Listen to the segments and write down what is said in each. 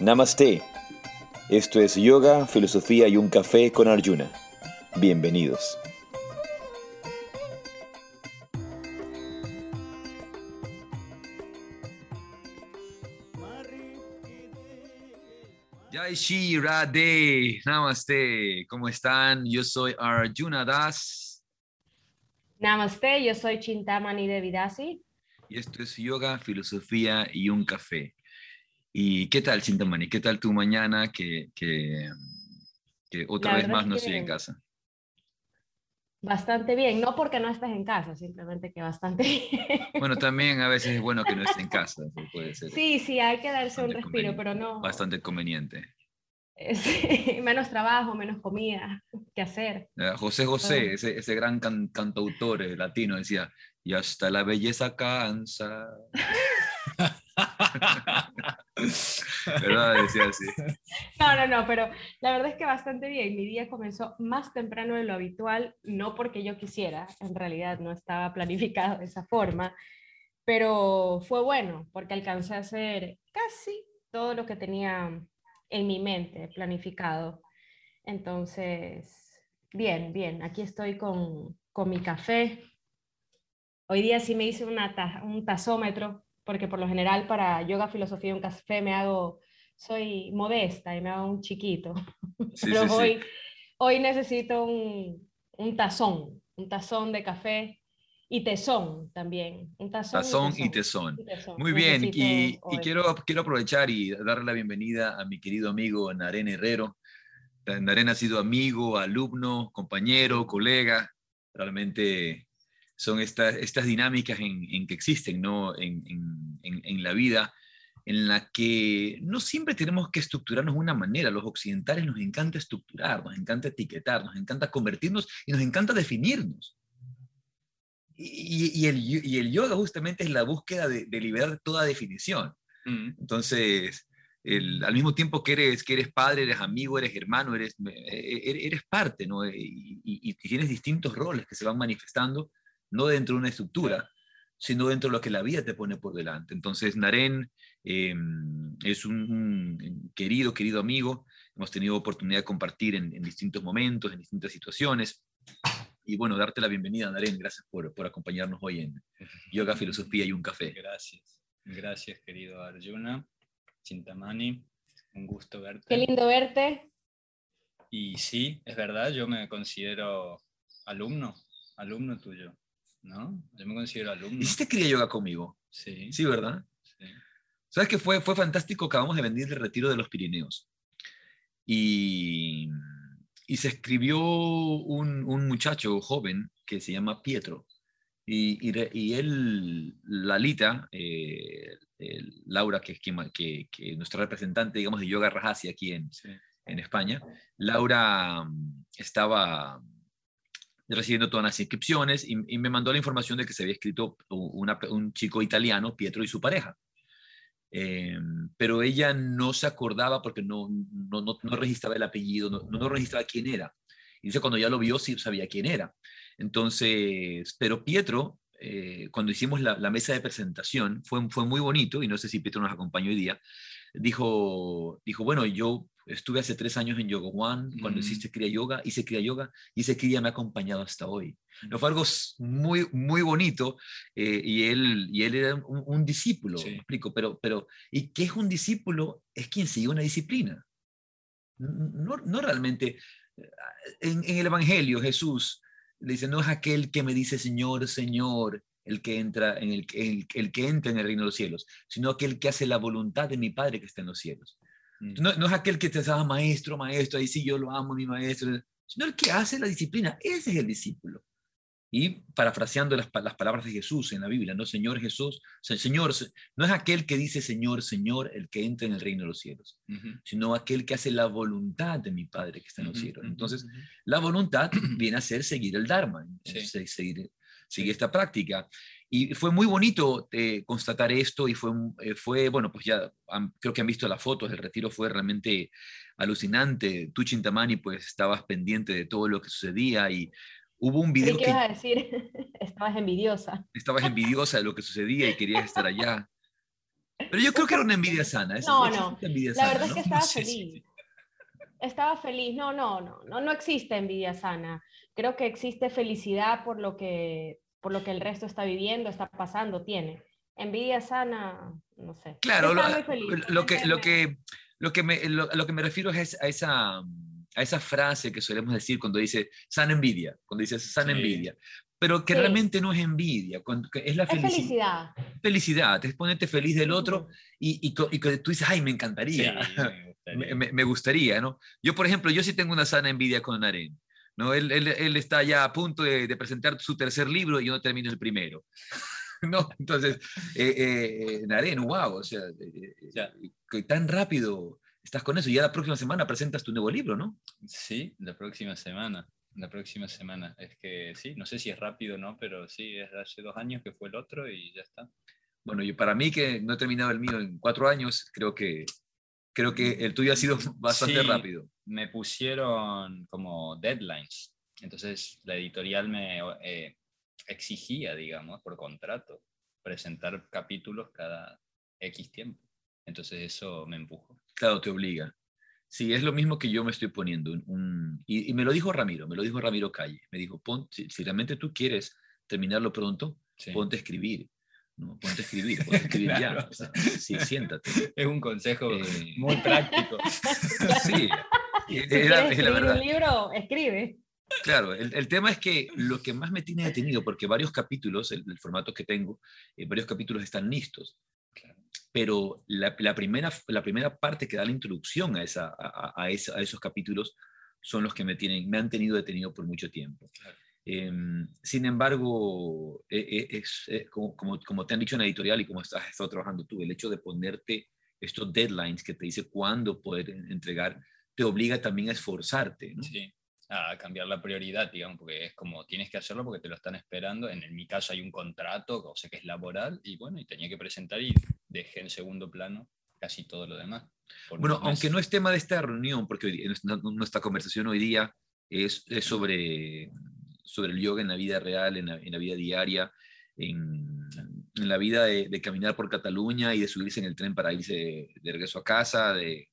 Namaste. Esto es Yoga, Filosofía y un Café con Arjuna. Bienvenidos. Jai Shri Radhe, Namaste. ¿Cómo están? Yo soy Arjuna Das Namaste, yo soy Chintamani Devidasi. y esto es Yoga, Filosofía y un Café. ¿Y qué tal, Chintamani? ¿Qué tal tu mañana? Que, que, que otra vez más no estoy en casa. Bastante bien, no porque no estés en casa, simplemente que bastante bien. Bueno, también a veces es bueno que no esté en casa, puede ser Sí, sí, hay que darse un respiro, pero no. bastante conveniente. Sí, menos trabajo, menos comida que hacer. José José, ese, ese gran can- cantautor eh, latino, decía, y hasta la belleza cansa. ¿Verdad? Decía así. No, no, no, pero la verdad es que bastante bien. Mi día comenzó más temprano de lo habitual, no porque yo quisiera, en realidad no estaba planificado de esa forma, pero fue bueno porque alcancé a hacer casi todo lo que tenía en mi mente planificado. Entonces, bien, bien, aquí estoy con, con mi café. Hoy día sí me hice una un tazómetro, porque por lo general para yoga, filosofía y un café me hago soy modesta y me hago un chiquito, Sí, pero sí, sí. hoy, hoy necesito un, un tazón, un tazón de café y tesón también. Un tazón, Tazón y tesón. y tesón. Muy bien, y, y quiero, quiero aprovechar y darle la bienvenida a mi querido amigo Naren Herrero. Naren ha sido amigo, alumno, compañero, colega. Realmente son estas, estas dinámicas en, en que existen ¿no? en, en- la vida, en la que no siempre tenemos que estructurarnos de una manera. Los occidentales nos encanta estructurar, nos encanta etiquetar, nos encanta convertirnos y nos encanta definirnos. Y, y el, y el yoga justamente es la búsqueda de, de liberar toda definición. Entonces, el- al mismo tiempo que eres, que eres padre, eres amigo, eres hermano, eres, eh, eres, eres parte, ¿no? Y, y- y tienes distintos roles que se van manifestando, no dentro de una estructura, sino dentro de lo que la vida te pone por delante. Entonces, Naren eh, es un, un querido, querido amigo. Hemos tenido oportunidad de compartir en, en distintos momentos, en distintas situaciones. Y bueno, darte la bienvenida, Naren. Gracias por, por acompañarnos hoy en Yoga, Filosofía y un Café. Gracias. Gracias, querido Arjuna, Chintamani. Un gusto verte. Qué lindo verte. Y sí, es verdad, yo me considero alumno, alumno tuyo, ¿no? Yo me considero alumno. ¿Hiciste cría yoga conmigo? Sí, Sí, ¿verdad? sí. ¿Sabes qué fue? Fue fantástico. Acabamos de venir del retiro de los Pirineos. Y, y se escribió un, un muchacho joven que se llama Pietro. Y, y, y él, Lalita, eh, el- Laura, que es que, que nuestra representante, digamos, de Yoga Rajasi aquí en, sí. en España, Laura mm, estaba recibiendo todas las inscripciones y, y me mandó la información de que se había escrito una- un chico italiano, Pietro, y su pareja. Eh, pero ella no se acordaba porque no, no, no, no registraba el apellido, no, no registraba quién era. Y dice, cuando ya lo vio, sí sabía quién era. Entonces, pero Pietro, eh, cuando hicimos la, la mesa de presentación, fue, fue muy bonito, y no sé si Pietro nos acompañó hoy día, dijo, dijo, bueno, yo estuve hace tres años en Yoga One, cuando Mm. hiciste Kriya Yoga, hice Kriya Yoga, y ese Kriya me ha acompañado hasta hoy. No Mm. fue algo muy, muy bonito, eh, y, él, y él era un, un discípulo, Sí. me explico, pero, pero, ¿y qué es un discípulo? Es quien sigue una disciplina. No, no realmente, eh, en, en el Evangelio Jesús le dice, no es aquel que me dice Señor, Señor, el que entra en el, el, el que entra en el reino de los cielos, sino aquel que hace la voluntad de mi Padre que está en los cielos. Mm. No, no es aquel que te llama maestro, maestro, ahí sí yo lo amo, mi maestro, sino el que hace la disciplina. Ese es el discípulo. Y parafraseando las, las palabras de Jesús en la Biblia, ¿no? Señor Jesús, se- Señor, se- no es aquel que dice Señor, Señor, el que entra en el reino de los cielos, sino aquel que hace la voluntad de mi Padre que está en los cielos. Entonces, la voluntad viene a ser seguir el Dharma, Sí. se- seguir, seguir esta práctica. Y fue muy bonito eh, constatar esto y fue, eh, fue, bueno, pues ya han- creo que han visto las fotos, el retiro fue realmente alucinante. Tú, Chintamani, pues estabas pendiente de todo lo que sucedía y hubo un video que que ibas a decir, estabas envidiosa. estabas envidiosa de lo que sucedía y querías estar allá. Pero yo creo que era una envidia sana. No, no. la verdad es que estaba feliz. Estaba feliz. No, no, no, no, no existe envidia sana. Creo que existe felicidad por lo que, por lo que el resto está viviendo, está pasando, tiene. Envidia sana, no sé. Claro, lo, lo, que, lo, que, lo, que me, lo, que me refiero es a esa, a esa frase que solemos decir cuando dice sana envidia, cuando dices sana envidia pero que realmente no es envidia, es la felicidad. felicidad. es ponerte feliz del otro y, y, y, tú dices, ay, me encantaría, me, gustaría. ¿no? Yo, por ejemplo, yo sí tengo una sana envidia con Naren. ¿no? Él, él, él está ya a punto de, de, presentar su tercer libro y yo no termino el primero. ¿no? Entonces, eh, eh, Naren, wow, o sea, eh, tan rápido estás con eso. Ya la próxima semana presentas tu nuevo libro, ¿no? Sí, la próxima semana la próxima semana. Es que sí, no sé si es rápido o no, pero sí, es hace dos años que fue el otro y ya está. Bueno, y para mí que no he terminado el mío en cuatro años, creo que, creo que el tuyo ha sido bastante rápido. Me pusieron como deadlines. Entonces la editorial me eh, exigía, digamos, por contrato, presentar capítulos cada X tiempo. Entonces eso me empujó. Claro, te obliga. Sí, es lo mismo que yo me estoy poniendo. Un, y, me lo dijo Ramiro, me lo dijo Ramiro Calle. Me dijo, si, realmente tú quieres terminarlo pronto, ponte a escribir. ¿No? Ponte a escribir, ponte a escribir ya. sí, siéntate. Es un consejo eh, muy práctico. sí, es la verdad. un libro, escribe. Claro, el, tema es que lo que más me tiene detenido, porque varios capítulos, el, formato que tengo, eh, varios capítulos están listos. Claro pero la, primera, la primera parte que da la introducción a, esa, a, esos capítulos son los que me, tienen, me han tenido detenido por mucho tiempo. Em, sin embargo, e, e, es, eh, como, como, te han dicho en la editorial y como estás estado trabajando tú, el hecho de ponerte estos deadlines que te dice cuándo poder entregar, te obliga también a esforzarte. ¿no? Sí a cambiar la prioridad, digamos, porque es como tienes que hacerlo porque te lo están esperando. En, mi caso hay un contrato, o sea que es laboral, y bueno, y tenía que presentar y dejé en segundo plano casi todo lo demás. Bueno, aunque no es tema de esta reunión, porque nuestra conversación hoy día es, es sobre, sobre el yoga en la vida real, en la, en la vida diaria, en, en la vida de, de, caminar por Cataluña y de subirse en el tren para irse de, regreso a casa, de,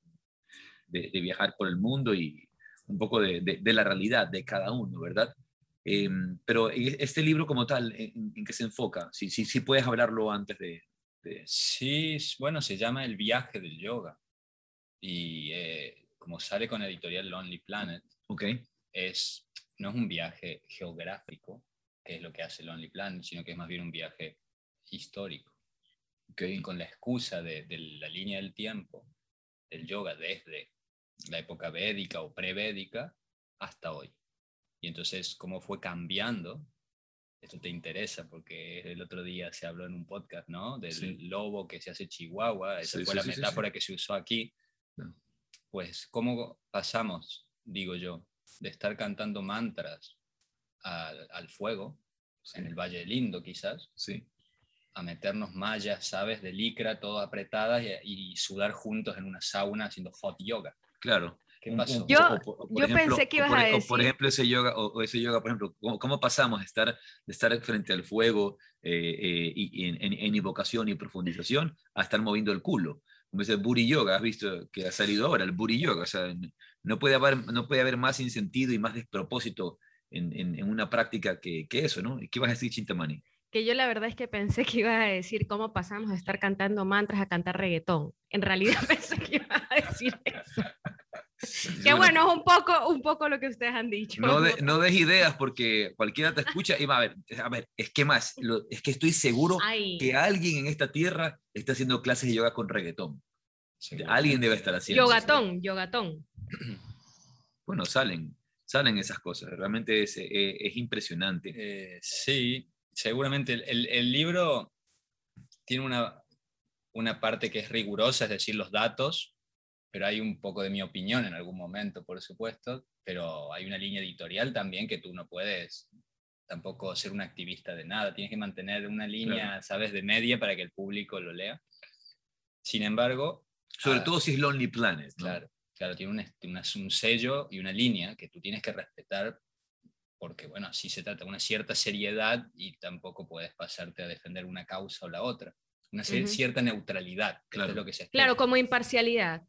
de, viajar por el mundo y, un poco de, de, la realidad de cada uno, ¿verdad? Em, pero este libro como tal, ¿en, qué se enfoca? Si, si, si, puedes hablarlo antes de, Sí, bueno, se llama El viaje del yoga. Y eh, como sale con editorial Lonely Planet, okay. es, no es un viaje geográfico, que es lo que hace Lonely Planet, sino que es más bien un viaje histórico. Okay. Con la excusa de, de la línea del tiempo del yoga desde la época védica o prevédica hasta hoy. Y entonces, cómo fue cambiando, esto te interesa porque el otro día se habló en un podcast, ¿no? Del lobo que se hace chihuahua, esa fue la metáfora que se usó aquí. Pues, ¿cómo pasamos, digo yo, de estar cantando mantras al, al fuego, en el Valle del Indo quizás, sí. a meternos mallas, ¿sabes? De licra, todas apretadas y, y sudar juntos en una sauna haciendo hot yoga. Claro. ¿Qué pasó? Yo, yo pensé que ibas a decir... por ejemplo, ese yoga, o, ese yoga, por ejemplo, ¿cómo, pasamos de estar, de estar frente al fuego eh, eh, y, en, en, invocación y profundización a estar moviendo el culo? Como ese booty yoga, has visto que ha salido ahora, el booty yoga. O sea, no puede haber, no puede haber más insentido y más despropósito en, en, una práctica que, que, eso, ¿no? ¿Qué vas a decir, Chintamani? que yo la verdad es que pensé que iba a decir cómo pasamos de estar cantando mantras a cantar reggaetón. En realidad pensé que iba a decir eso. Que bueno, es un poco, un poco lo que ustedes han dicho. No, no des ideas porque cualquiera te escucha y va a ver, a ver, es que más, es que estoy seguro que alguien en esta tierra está haciendo clases de yoga con reggaetón. Alguien debe estar haciendo. Yogatón, yogatón. Bueno, salen, salen esas cosas, realmente es, eh, es, impresionante. Eh, sí, seguramente el, libro tiene una, una parte que es rigurosa, es decir, los datos, pero hay un poco de mi opinión en algún momento, por supuesto, pero hay una línea editorial también que tú no puedes tampoco ser un activista de nada, tienes que mantener una línea, sabes, de media para que el público lo lea. Sin embargo... Sobre ah, todo si es Lonely Planet. Claro, claro, tiene un, un sello y una línea que tú tienes que respetar porque bueno, así se trata, una cierta seriedad y tampoco puedes pasarte a defender una causa o la otra. una cierta neutralidad, claro. es lo que se espera. Claro, como imparcialidad.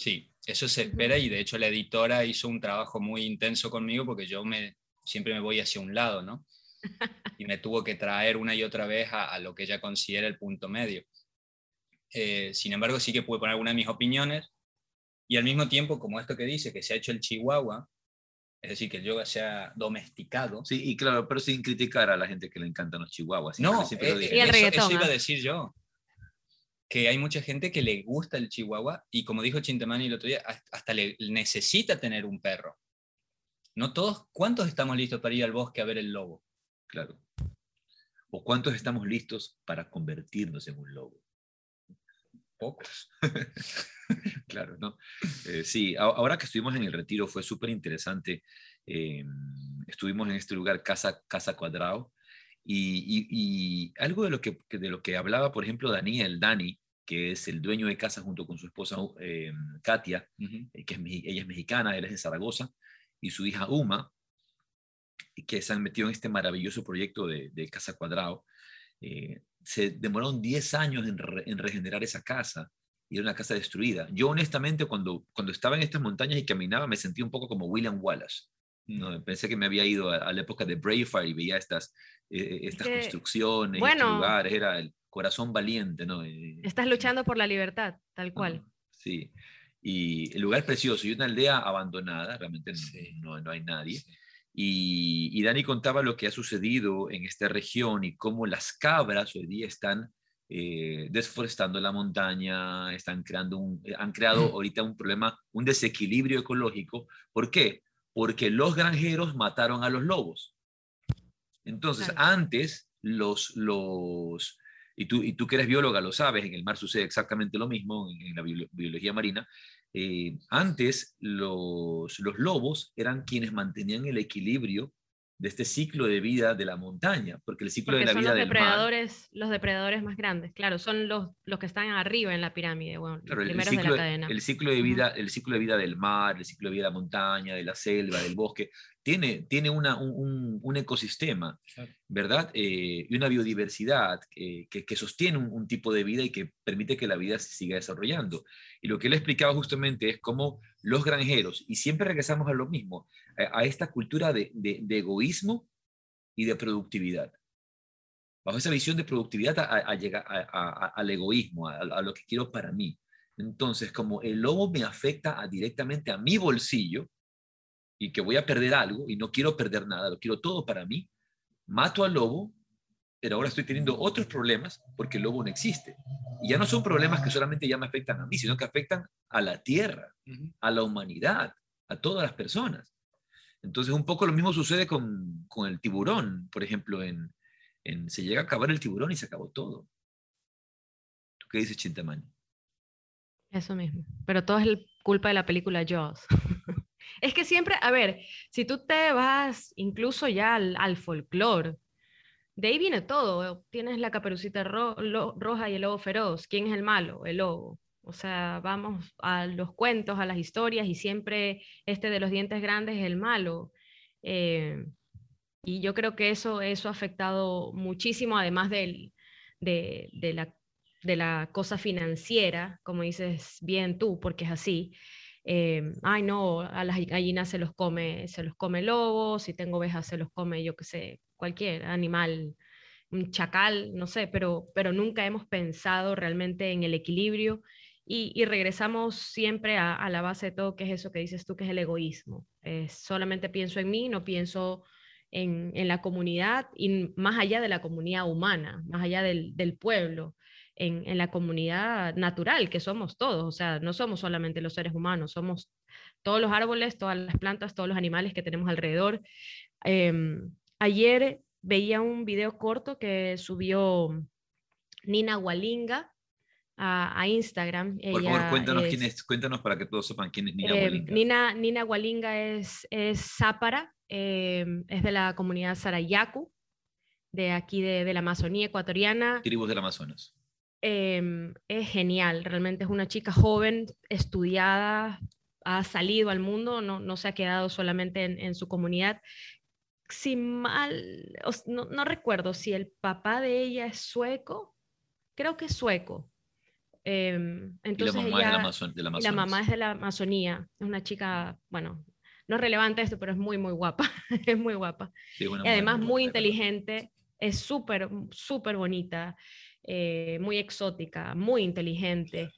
Sí, eso se espera y de hecho la editora hizo un trabajo muy intenso conmigo porque yo me, siempre me voy hacia un lado, ¿no? Y me tuvo que traer una y otra vez a, lo que ella considera el punto medio. Eh, sin embargo, sí que pude poner algunas de mis opiniones y al mismo tiempo, como esto que dice, que se ha hecho el chihuahua, es decir, que el yoga se ha domesticado. Sí, y claro, pero sin criticar a la gente que le encantan los chihuahuas. No, eh, y el reggaetón, eso, iba a decir yo. Que hay mucha gente que le gusta el chihuahua y como dijo Chintamani el otro día, hasta le necesita tener un perro. No todos, ¿cuántos estamos listos para ir al bosque a ver el lobo? Claro. ¿O cuántos estamos listos para convertirnos en un lobo? Pocos. claro, ¿no? Eh, sí, ahora que estuvimos en el retiro fue súper interesante. Eh, estuvimos en este lugar, Casa, Casa Cuadrado, y, algo de lo, que, de lo que hablaba, por ejemplo, Daniel, Dani, que es el dueño de casa junto con su esposa eh, Katia, que es, ella es mexicana, él es de Zaragoza, y su hija Uma, que se han metido en este maravilloso proyecto de, Casa Cuadrado. se demoraron 10 años en, en regenerar esa casa y era una casa destruida. Yo honestamente cuando, cuando estaba en estas montañas y caminaba me sentí un poco como William Wallace. ¿No? Pensé que me había ido a, la época de Braveheart y veía estas, eh, estas construcciones, estos lugares, era el corazón valiente. ¿no? Eh, estás luchando por la libertad, tal cual. sí, y el lugar es precioso y una aldea abandonada, realmente no, no, hay nadie. Y, y Dani contaba lo que ha sucedido en esta región y cómo las cabras hoy día están eh, desforestando la montaña, están creando un, eh, han creado ahorita un problema, un desequilibrio ecológico. ¿Por qué? Porque los granjeros mataron a los lobos. Entonces, antes los, los y, tú, y tú que eres bióloga lo sabes, en el mar sucede exactamente lo mismo, en, la biología marina, eh, antes los, los lobos eran quienes mantenían el equilibrio de este ciclo de vida de la montaña, porque el ciclo de la vida los del depredadores, Los depredadores más grandes, claro, son los, los que están arriba en la pirámide, bueno, los primeros el ciclo, de la cadena. El ciclo de, vida, el ciclo de vida del mar, el ciclo de vida de la montaña, de la selva, del bosque, tiene, tiene una, un, un, ecosistema, ¿verdad? Eh, y una biodiversidad que, que, sostiene un, tipo de vida y que permite que la vida se siga desarrollando. Y lo que él explicaba justamente es cómo los granjeros, y siempre regresamos a lo mismo, a, esta cultura de, de, egoísmo y de productividad. Bajo esa visión de productividad a, llegar al egoísmo, a, lo que quiero para mí. Entonces, como el lobo me afecta directamente a mi bolsillo, y que voy a perder algo y no quiero perder nada, lo quiero todo para mí, mato al lobo, pero ahora estoy teniendo otros problemas porque el lobo no existe. Y ya no son problemas que solamente ya me afectan a mí, sino que afectan a la tierra, a la humanidad, a todas las personas. Entonces, un poco lo mismo sucede con, con el tiburón, por ejemplo, en, se llega a acabar el tiburón y se acabó todo. ¿Tú qué dices, Chintamani? Eso mismo, pero todo es culpa de la película Jaws. Es que siempre, a ver, si tú te vas incluso ya al, al folclore, de ahí viene todo. Tienes la caperucita roja y el lobo feroz. ¿Quién es el malo? El lobo. O sea, vamos a los cuentos, a las historias y siempre este de los dientes grandes es el malo. Eh, y yo creo que eso, eso ha afectado muchísimo, además del, de, de, la, de la cosa financiera, como dices bien tú, porque es así. Em, ay no, a las gallinas se los come, se los come lobo, si tengo ovejas se los come, yo qué sé, cualquier animal, un chacal, no sé, pero, pero nunca hemos pensado realmente en el equilibrio y, regresamos siempre a, la base de todo, que es eso que dices tú, que es el egoísmo. solamente pienso en mí, no pienso en, en, la comunidad y más allá de la comunidad humana, más allá del, del pueblo en, la comunidad natural que somos todos, o sea, no somos solamente los seres humanos, somos todos los árboles, todas las plantas, todos los animales que tenemos alrededor. Em, ayer veía un video corto que subió Nina Walinga a, Instagram. Por favor, cuéntanos, quién es, cuéntanos para que todos sepan quién es Nina em, Walinga. Nina, Nina Walinga es, es zápara, em, es de la comunidad Sarayaku, de aquí de, de la Amazonía ecuatoriana. Tribus del Amazonas. Em, es genial, realmente es una chica joven, estudiada, ha salido al mundo, no, no se ha quedado solamente en, su comunidad. Si mal, no, recuerdo si el papá de ella es sueco, creo que es sueco. Em, entonces y la mamá, es de la, la mamá es de la Amazonía, es una chica, bueno, no es relevante esto, pero es muy, muy guapa, es muy guapa. y además muy, inteligente, es súper, súper bonita, eh, muy exótica, muy inteligente.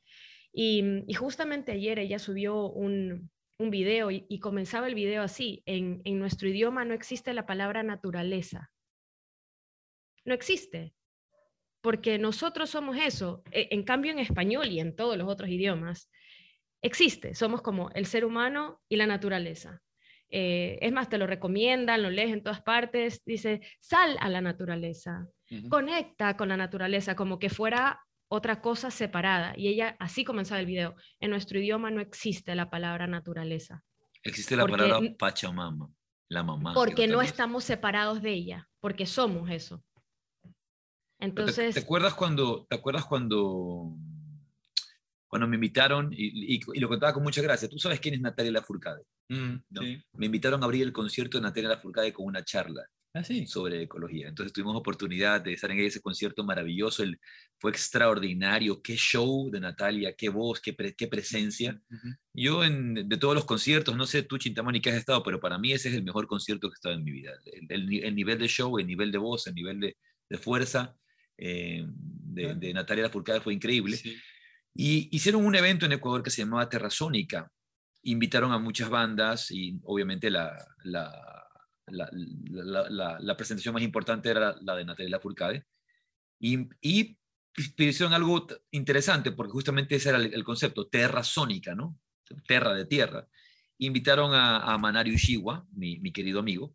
Y, justamente ayer ella subió un, un video y, comenzaba el video así, en, en nuestro idioma no existe la palabra naturaleza. No existe porque nosotros somos eso. E, en cambio, en español y en todos los otros idiomas, existe. Somos como el ser humano y la naturaleza. Eh, es más, te lo recomiendan, lo lees en todas partes. Dice, sal a la naturaleza, conecta con la naturaleza, como que fuera otra cosa separada. Y ella así comenzaba el video. En nuestro idioma no existe la palabra naturaleza. Existe la palabra Pachamama, la mamá. Porque no estamos separados de ella, porque somos eso. Entonces... ¿Te, acuerdas cuando, te acuerdas cuando, cuando me invitaron, y, lo contaba con mucha gracia, tú sabes quién es Natalia Lafourcade? Mm, me invitaron a abrir el concierto de Natalia Lafourcade con una charla. Ah, sobre ecología. Entonces tuvimos oportunidad de estar en ese concierto maravilloso, el, fue extraordinario, qué show de Natalia, qué voz, qué, qué presencia. Yo en, de todos los conciertos, no sé tú Chintamani que has estado, pero para mí ese es el mejor concierto que he estado en mi vida. El, el, nivel de show, el nivel de voz, el nivel de, de fuerza, eh, de, de, Natalia Lafourcade fue increíble. Y hicieron un evento en Ecuador que se llamaba Terrazónica. Invitaron a muchas bandas y obviamente la, la, la, la presentación más importante era la, de Natalia Lafourcade. Y, y hicieron algo interesante porque justamente ese era el, concepto, terrazónica, ¿no? Terra de tierra. Invitaron a, a Manari Ushiwa, mi, mi querido amigo,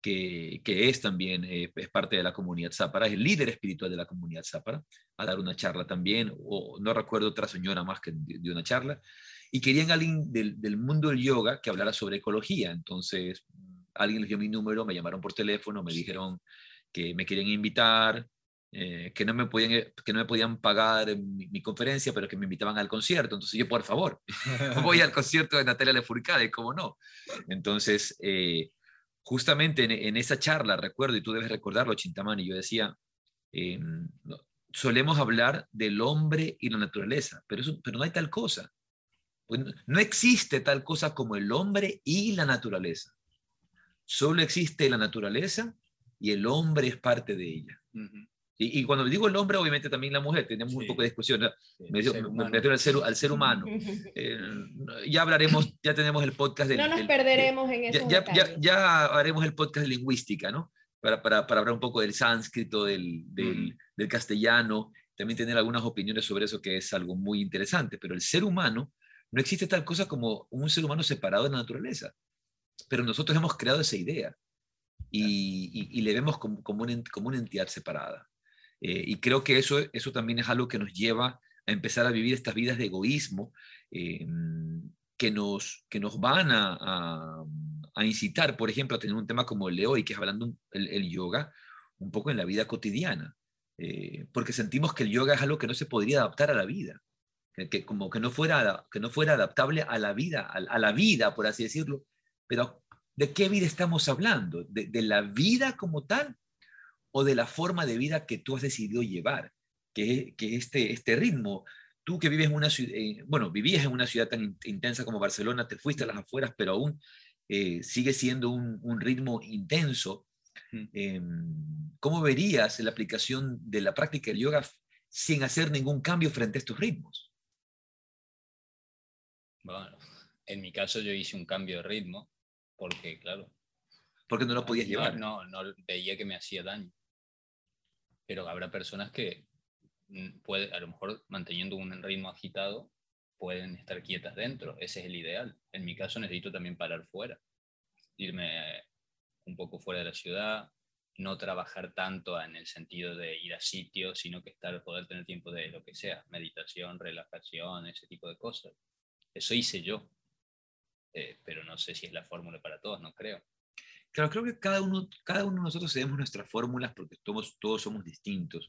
que, es también eh, es parte de la comunidad Zápara, es el líder espiritual de la comunidad Zápara, a dar una charla también, o no recuerdo otra señora más que dio una charla, y querían alguien del, del, mundo del yoga que hablara sobre ecología. Entonces, alguien les dio mi número, me llamaron por teléfono, me dijeron que me querían invitar, eh, que, no me podían, eh, que no me podían pagar mi, conferencia, pero que me invitaban al concierto. Entonces yo, por favor, voy al concierto de Natalia Lefourcade, ¿cómo no? Entonces, justamente en, esa charla, recuerdo, y tú debes recordarlo, Chintamani, yo decía, em, solemos hablar del hombre y la naturaleza, pero, pero no hay tal cosa. Pues no existe tal cosa como el hombre y la naturaleza. Solo existe la naturaleza y el hombre es parte de ella. Y, cuando digo el hombre, obviamente también la mujer, tenemos un poco de discusión. me, refiero al ser, al ser humano. Eh, ya hablaremos, ya tenemos el podcast del... No nos perderemos en eso. Ya, ya, ya, haremos el podcast de lingüística, ¿no? Para, para, para hablar un poco del sánscrito, del, del, del, castellano, también tener algunas opiniones sobre eso, que es algo muy interesante. Pero el ser humano, no existe tal cosa como un ser humano separado de la naturaleza. Pero nosotros hemos creado esa idea y, y, le vemos como, como, como una entidad separada. Eh, y creo que eso, eso también es algo que nos lleva a empezar a vivir estas vidas de egoísmo eh, que, nos, que nos van a, a, incitar, por ejemplo, a tener un tema como el de hoy, que es hablando el, el yoga, un poco en la vida cotidiana, eh, porque sentimos que el yoga es algo que no se podría adaptar a la vida, que, como que no, fuera, que no fuera adaptable a la vida, a, la vida, por así decirlo. Pero, ¿de qué vida estamos hablando? ¿De, de la vida como tal o de la forma de vida que tú has decidido llevar, que, que este, este ritmo. Tú que vives en una ciudad, eh, bueno, vivías en una ciudad tan intensa como Barcelona, te fuiste a las afueras, pero aún eh, sigue siendo un, un ritmo intenso. Eh, ¿Cómo verías la aplicación de la práctica del yoga sin hacer ningún cambio frente a estos ritmos? Bueno, en mi caso yo hice un cambio de ritmo porque, claro. Porque no lo podías llevar. No, no, veía que me hacía daño pero habrá personas que mm, puede, a lo mejor manteniendo un ritmo agitado pueden estar quietas dentro. Ese es el ideal. En mi caso necesito también parar fuera, irme un poco fuera de la ciudad, no trabajar tanto en el sentido de ir a sitios, sino que estar, poder tener tiempo de lo que sea, meditación, relajación, ese tipo de cosas. Eso hice yo, eh, pero no sé si es la fórmula para todos, no creo. Claro, creo que cada uno, cada uno de nosotros tenemos nuestras fórmulas porque todos, todos somos distintos.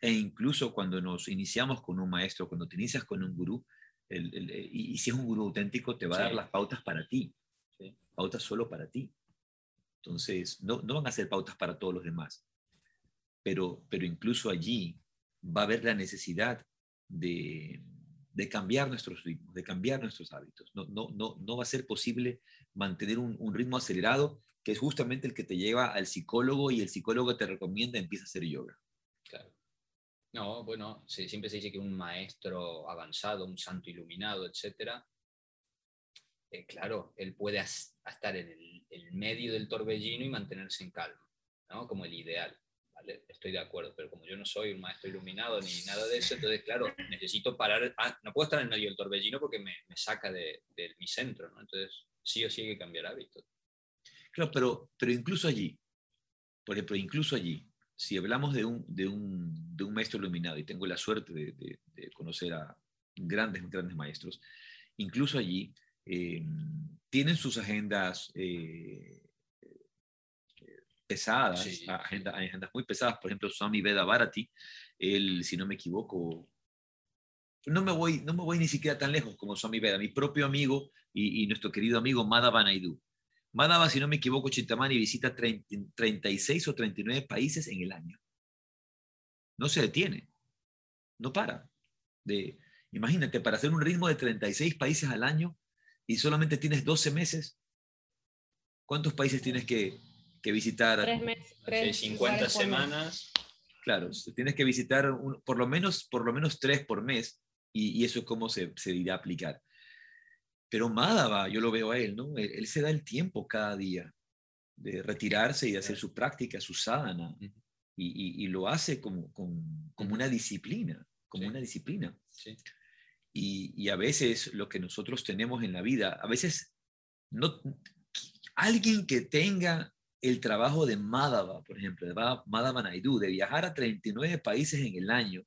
E incluso cuando nos iniciamos con un maestro, cuando te inicias con un gurú, el, eh, y, si es un gurú auténtico, te va a dar las pautas para ti. Pautas solo para ti. Entonces, no, no van a ser pautas para todos los demás. Pero, pero incluso allí va a haber la necesidad de, de cambiar nuestros ritmos, de cambiar nuestros hábitos. No, no, no, no va a ser posible mantener un, un, ritmo acelerado, que es justamente el que te lleva al psicólogo y el psicólogo te recomienda empieza a hacer yoga. Claro. No, bueno, siempre se dice que un maestro avanzado, un santo iluminado, etcétera, eh, claro, él puede estar en el, el, medio del torbellino y mantenerse en calma, ¿no? Como el ideal estoy de acuerdo, pero como yo no soy un maestro iluminado ni nada de eso, entonces, claro, necesito parar, ah, no puedo estar en medio del torbellino porque me, me saca de, de, mi centro, ¿no? Entonces, sí o sí hay que cambiar hábitos. Claro, pero, pero incluso allí, por ejemplo, incluso allí, si hablamos de un, de un, de un maestro iluminado, y tengo la suerte de, de, conocer a grandes, grandes maestros, incluso allí eh, tienen sus agendas eh, pesadas, agendas muy pesadas, por ejemplo, Swami Veda Bharati, él, si no me equivoco, no me voy, no me voy ni siquiera tan lejos como Swami Veda, mi propio amigo y, nuestro querido amigo Madhava Madhava, si no me equivoco, Chintamani visita 36 o 39 países en el año. No se detiene, no para. De, imagínate, para hacer un ritmo de 36 países al año y solamente tienes 12 meses, ¿cuántos países tienes que, que visitar. Tres meses. 50 semanas. Claro, tienes que visitar por, lo menos, por lo menos tres por mes y, eso es cómo se, se irá a aplicar. Pero Madhava, yo lo veo a él, ¿no? Él, se da el tiempo cada día de retirarse y de hacer su práctica, su sadhana, y, y, lo hace como, como, como una disciplina, como una disciplina. Sí. Y, y, a veces lo que nosotros tenemos en la vida, a veces no, alguien que tenga el trabajo de Madhava, por ejemplo, de Madhava Naidu, de viajar a 39 países en el año,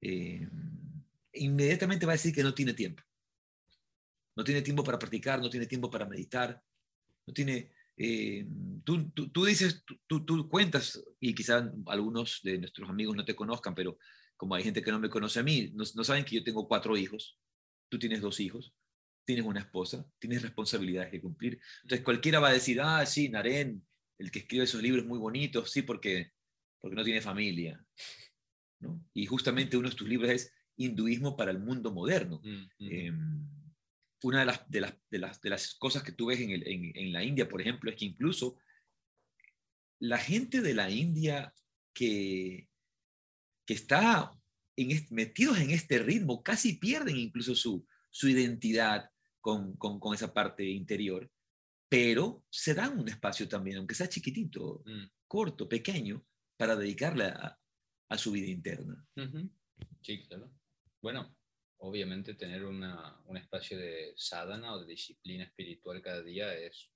eh, inmediatamente va a decir que no tiene tiempo. No tiene tiempo para practicar, no tiene tiempo para meditar, no tiene... Eh, tú, tú, dices, tú, tú, cuentas, y quizás algunos de nuestros amigos no te conozcan, pero como hay gente que no me conoce a mí, no, no saben que yo tengo cuatro hijos, tú tienes dos hijos, tienes una esposa, tienes responsabilidades que cumplir. Entonces cualquiera va a decir, ah, sí, Naren, el que escribe esos libros muy bonitos, sí, porque, porque no tiene familia. ¿no? Y justamente uno de tus libros es Hinduismo para el mundo moderno. Mm, mm. Em, una de las, de, las, de, las, de las, cosas que tú ves en, el, en, en, la India, por ejemplo, es que incluso la gente de la India que, que está en metidos en este ritmo casi pierden incluso su, su identidad con, con, esa parte interior, pero se dan un espacio también, aunque sea chiquitito, mm. corto, pequeño, para dedicarle a, a su vida interna. Sí, claro. Bueno, obviamente tener una, un espacio de sadhana o de disciplina espiritual cada día es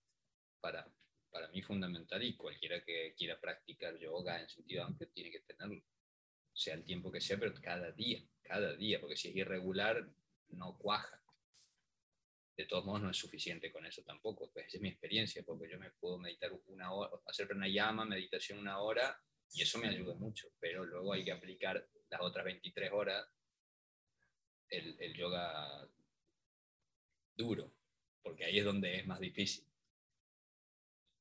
para, para mí fundamental y cualquiera que quiera practicar yoga en sentido amplio tiene que tenerlo, sea el tiempo que sea, pero cada día, cada día, porque si es irregular no cuaja de todos modos no es suficiente con eso tampoco. Pues esa es mi experiencia, porque yo me puedo meditar una hora, hacer una llama, meditación una hora, y eso me ayuda mucho, pero luego hay que aplicar las otras 23 horas el, el yoga duro, porque ahí es donde es más difícil.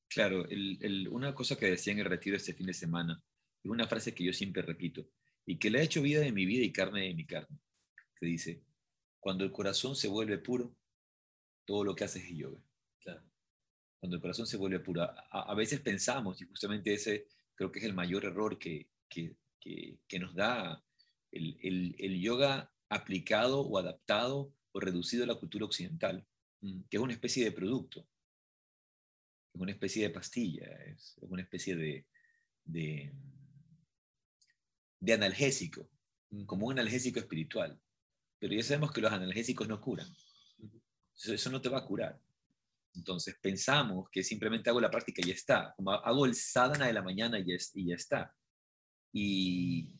Claro, el, el, una cosa que decía en el retiro este fin de semana, es una frase que yo siempre repito, y que le ha hecho vida de mi vida y carne de mi carne, que dice, cuando el corazón se vuelve puro, todo lo que haces es yoga. Cuando el corazón se vuelve puro. A, veces pensamos, y justamente ese creo que es el mayor error que, que, que, nos da el, el, el, yoga aplicado o adaptado o reducido a la cultura occidental, mm. que es una especie de producto, es una especie de pastilla, es, una especie de, de, analgésico, mm. como un analgésico espiritual. Pero ya sabemos que los analgésicos no curan. Eso no te va a curar. Entonces pensamos que simplemente hago la práctica y ya está. Como hago el sadhana de la mañana y ya, y ya está. Y,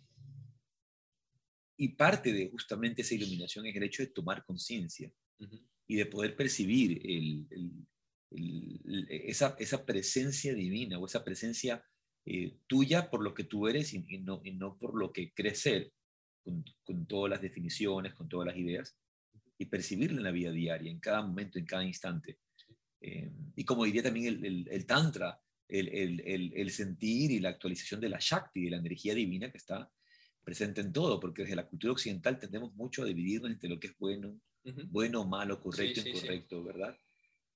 y parte de justamente esa iluminación es el hecho de tomar conciencia y de poder percibir el, el, esa, esa, presencia divina o esa presencia eh, tuya por lo que tú eres y, no, y no, por lo que crees ser, con, con, todas las definiciones, con todas las ideas, y percibirla en la vida diaria, en cada momento, en cada instante. Eh, y como diría también el, el, Tantra, el, el, sentir y la actualización de la Shakti, de la energía divina que está presente en todo, porque desde la cultura occidental tendemos mucho a dividirnos entre lo que es bueno, bueno, malo, correcto, incorrecto, ¿verdad?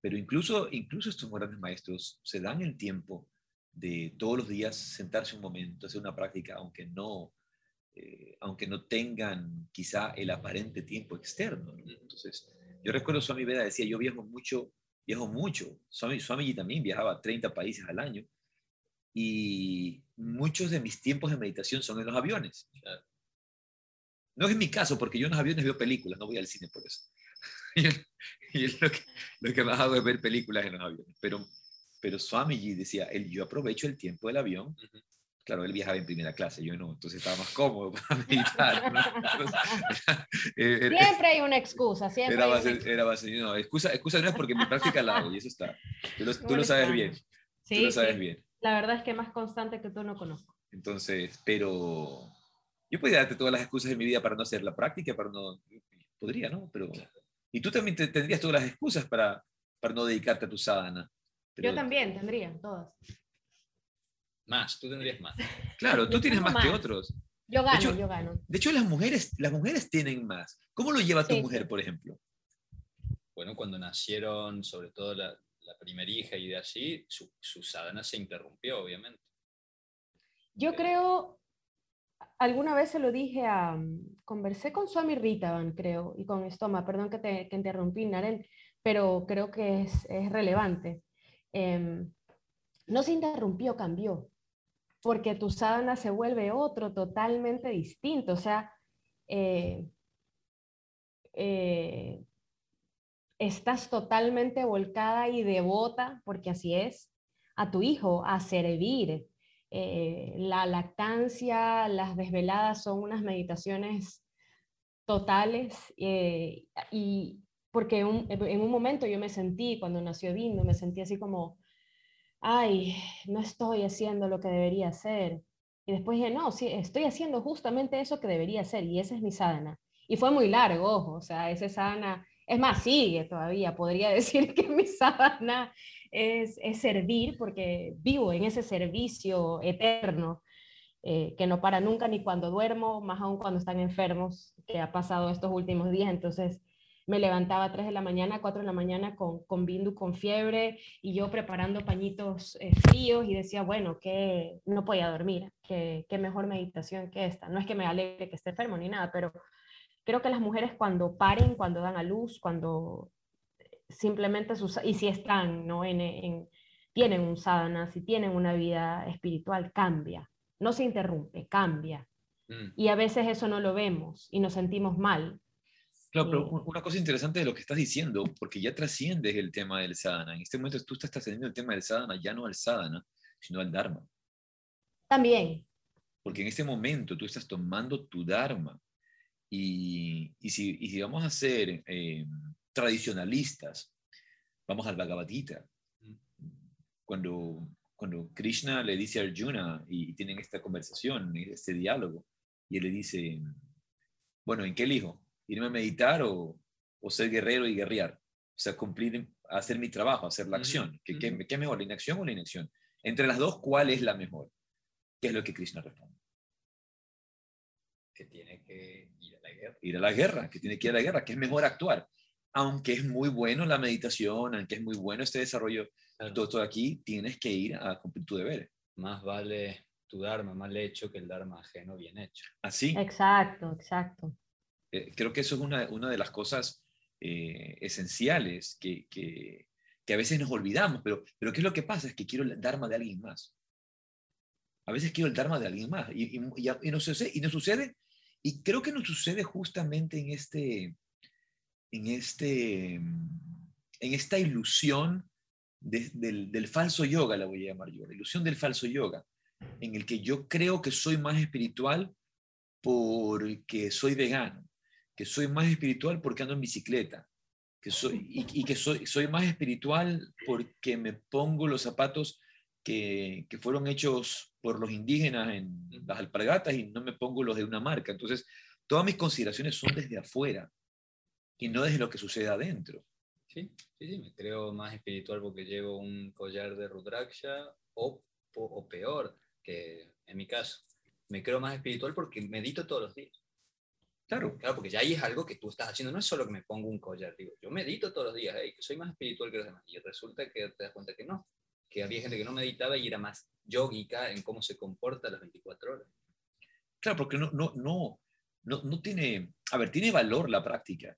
Pero incluso, incluso estos grandes maestros se dan el tiempo de todos los días sentarse un momento, hacer una práctica, aunque no, eh, aunque no tengan quizá el aparente tiempo externo. Entonces, yo recuerdo Swami Veda decía, yo viajo mucho, viajo mucho. Swami, Swami también viajaba a 30 países al año y muchos de mis tiempos de meditación son en los aviones. No es mi caso, porque yo en los aviones veo películas, no voy al cine por eso. y lo que, lo que más hago es ver películas en los aviones. Pero, pero Swamiji decía, él, yo aprovecho el tiempo del avión. Claro, él viajaba en primera clase, yo no, entonces estaba más cómodo para meditar. siempre hay una excusa, siempre. Era base, era base, no, excusa, excusa no es porque mi práctica la hago y eso está. Tú lo, tú lo sabes bien. Sí, tú lo sabes bien. La verdad es que más constante que tú no conozco. Entonces, pero yo podría darte todas las excusas de mi vida para no hacer la práctica, para no, podría, ¿no? Pero, y tú también tendrías todas las excusas para, para no dedicarte a tu sadhana. Yo también tendría, todas. Más, tú tendrías más. Claro, tú tienes más, que otros. Yo gano, yo gano. De hecho, las mujeres, las mujeres tienen más. ¿Cómo lo lleva tu mujer, por ejemplo? Bueno, cuando nacieron, sobre todo la, la primera hija y de así, su, su sadhana se interrumpió, obviamente. Yo creo, alguna vez se lo dije a, conversé con Swami Ritavan, creo, y con Estoma, perdón que te que interrumpí, Naren, pero creo que es, es relevante. Em, no se interrumpió, cambió, porque tu sadhana se vuelve otro totalmente distinto, o sea, eh, eh, estás totalmente volcada y devota, porque así es, a tu hijo, a servir. Eh, la lactancia, las desveladas son unas meditaciones totales eh, y porque en un momento yo me sentí, cuando nació Dindo, me sentí así como, ay, no estoy haciendo lo que debería hacer. Y después dije, no, sí, estoy haciendo justamente eso que debería hacer y esa es mi sadhana. Y fue muy largo, ojo, o sea, esa sadhana es más, sigue todavía. Podría decir que mi sadhana es, es servir porque vivo en ese servicio eterno eh, que no para nunca ni cuando duermo, más aún cuando están enfermos, que ha pasado estos últimos días. Entonces me levantaba a 3 de la mañana, 4 de la mañana con, con Bindu con fiebre y yo preparando pañitos eh, fríos y decía, bueno, que no podía dormir, que, qué mejor meditación que esta. No es que me alegre que esté enfermo ni nada, pero creo que las mujeres cuando paren, cuando dan a luz, cuando simplemente sus, y si están, ¿no? En, tienen un sadhana, si tienen una vida espiritual, cambia, no se interrumpe, cambia. Mm. Y a veces eso no lo vemos y nos sentimos mal. Claro, pero una cosa interesante de lo que estás diciendo, porque ya trasciendes el tema del sadhana. En este momento tú estás trascendiendo el tema del sadhana, ya no al sadhana, sino al dharma. También. Porque en este momento tú estás tomando tu dharma y, si, vamos a ser eh, tradicionalistas, vamos al Bhagavad Gita. Cuando, cuando Krishna le dice a Arjuna y, tienen esta conversación, este diálogo, y él le dice, bueno, ¿en qué elijo? ¿Irme a meditar o, ser guerrero y guerrear? O sea, cumplir, hacer mi trabajo, hacer la acción. ¿Qué, ¿Qué, es mejor, la inacción o la inacción? Entre las dos, ¿cuál es la mejor? ¿Qué es lo que Krishna responde? Que tiene que ir a la guerra, que tiene que ir a la guerra, que es mejor actuar. Aunque es muy bueno la meditación, aunque es muy bueno este desarrollo, todo, aquí tienes que ir a cumplir tu deber. Más vale tu Dharma mal hecho que el Dharma ajeno bien hecho. Así. Exacto, exacto. Eh, creo que eso es una, una de las cosas eh, esenciales que, que, que, a veces nos olvidamos, pero, pero ¿qué es lo que pasa? Es que quiero el Dharma de alguien más. A veces quiero el Dharma de alguien más y, y, y, no, sucede, y no sucede y creo que nos sucede justamente en este, en este, en esta ilusión del, falso yoga, la voy a llamar yo, la ilusión del falso yoga, en el que yo creo que soy más espiritual porque soy vegano, que soy más espiritual porque ando en bicicleta, que soy, y, que soy, soy más espiritual porque me pongo los zapatos que, que, fueron hechos por los indígenas en las alpargatas y no me pongo los de una marca. Entonces, todas mis consideraciones son desde afuera y no desde lo que sucede adentro. Sí, sí, sí, me creo más espiritual porque llevo un collar de Rudraksha o, o, peor, que en mi caso, me creo más espiritual porque medito todos los días. Claro. Claro, porque ya ahí es algo que tú estás haciendo, no es solo que me pongo un collar, digo, yo medito todos los días, que soy más espiritual que los demás. Y resulta que te das cuenta que no, que había gente que no meditaba y era más yógica en cómo se comporta las 24 horas. Claro, porque no, no, no, no, no tiene, a ver, tiene valor la práctica,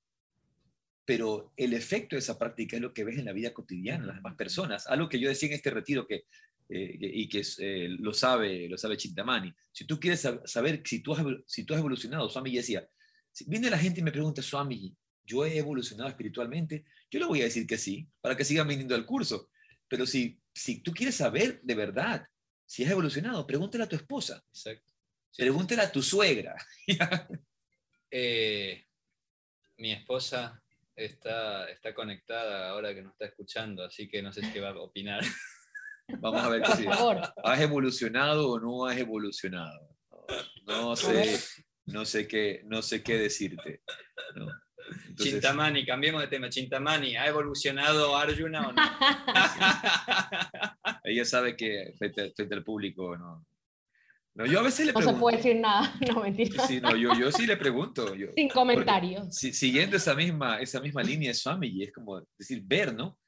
pero el efecto de esa práctica es lo que ves en la vida cotidiana, las demás personas. Algo que yo decía en este retiro que, eh, y que eh, lo sabe lo sabe Chintamani. Si tú quieres saber si tú has, si tú has evolucionado, Swami decía, si viene la gente y me pregunta, Swami, ¿yo he evolucionado espiritualmente? Yo le voy a decir que sí, para que sigan viniendo al curso. Pero si, si tú quieres saber de verdad si has evolucionado, pregúntale a tu esposa. Exacto. Pregúntale a tu suegra. Eh, mi esposa está, está conectada ahora que nos está escuchando, así que no sé qué va a opinar. Vamos a ver si has evolucionado o no has evolucionado. No sé, no sé qué, no sé qué decirte. Chintamani, cambiemos de tema. Chintamani, ¿ha evolucionado Arjuna o no? Ella sabe que frente, frente al público no, no, yo a veces le pregunto. No se puede decir nada, no mentira. Sí, no, yo, yo sí le pregunto. Yo, Sin comentarios. siguiendo esa misma, esa misma línea de Swami, es como decir, ver, ¿no?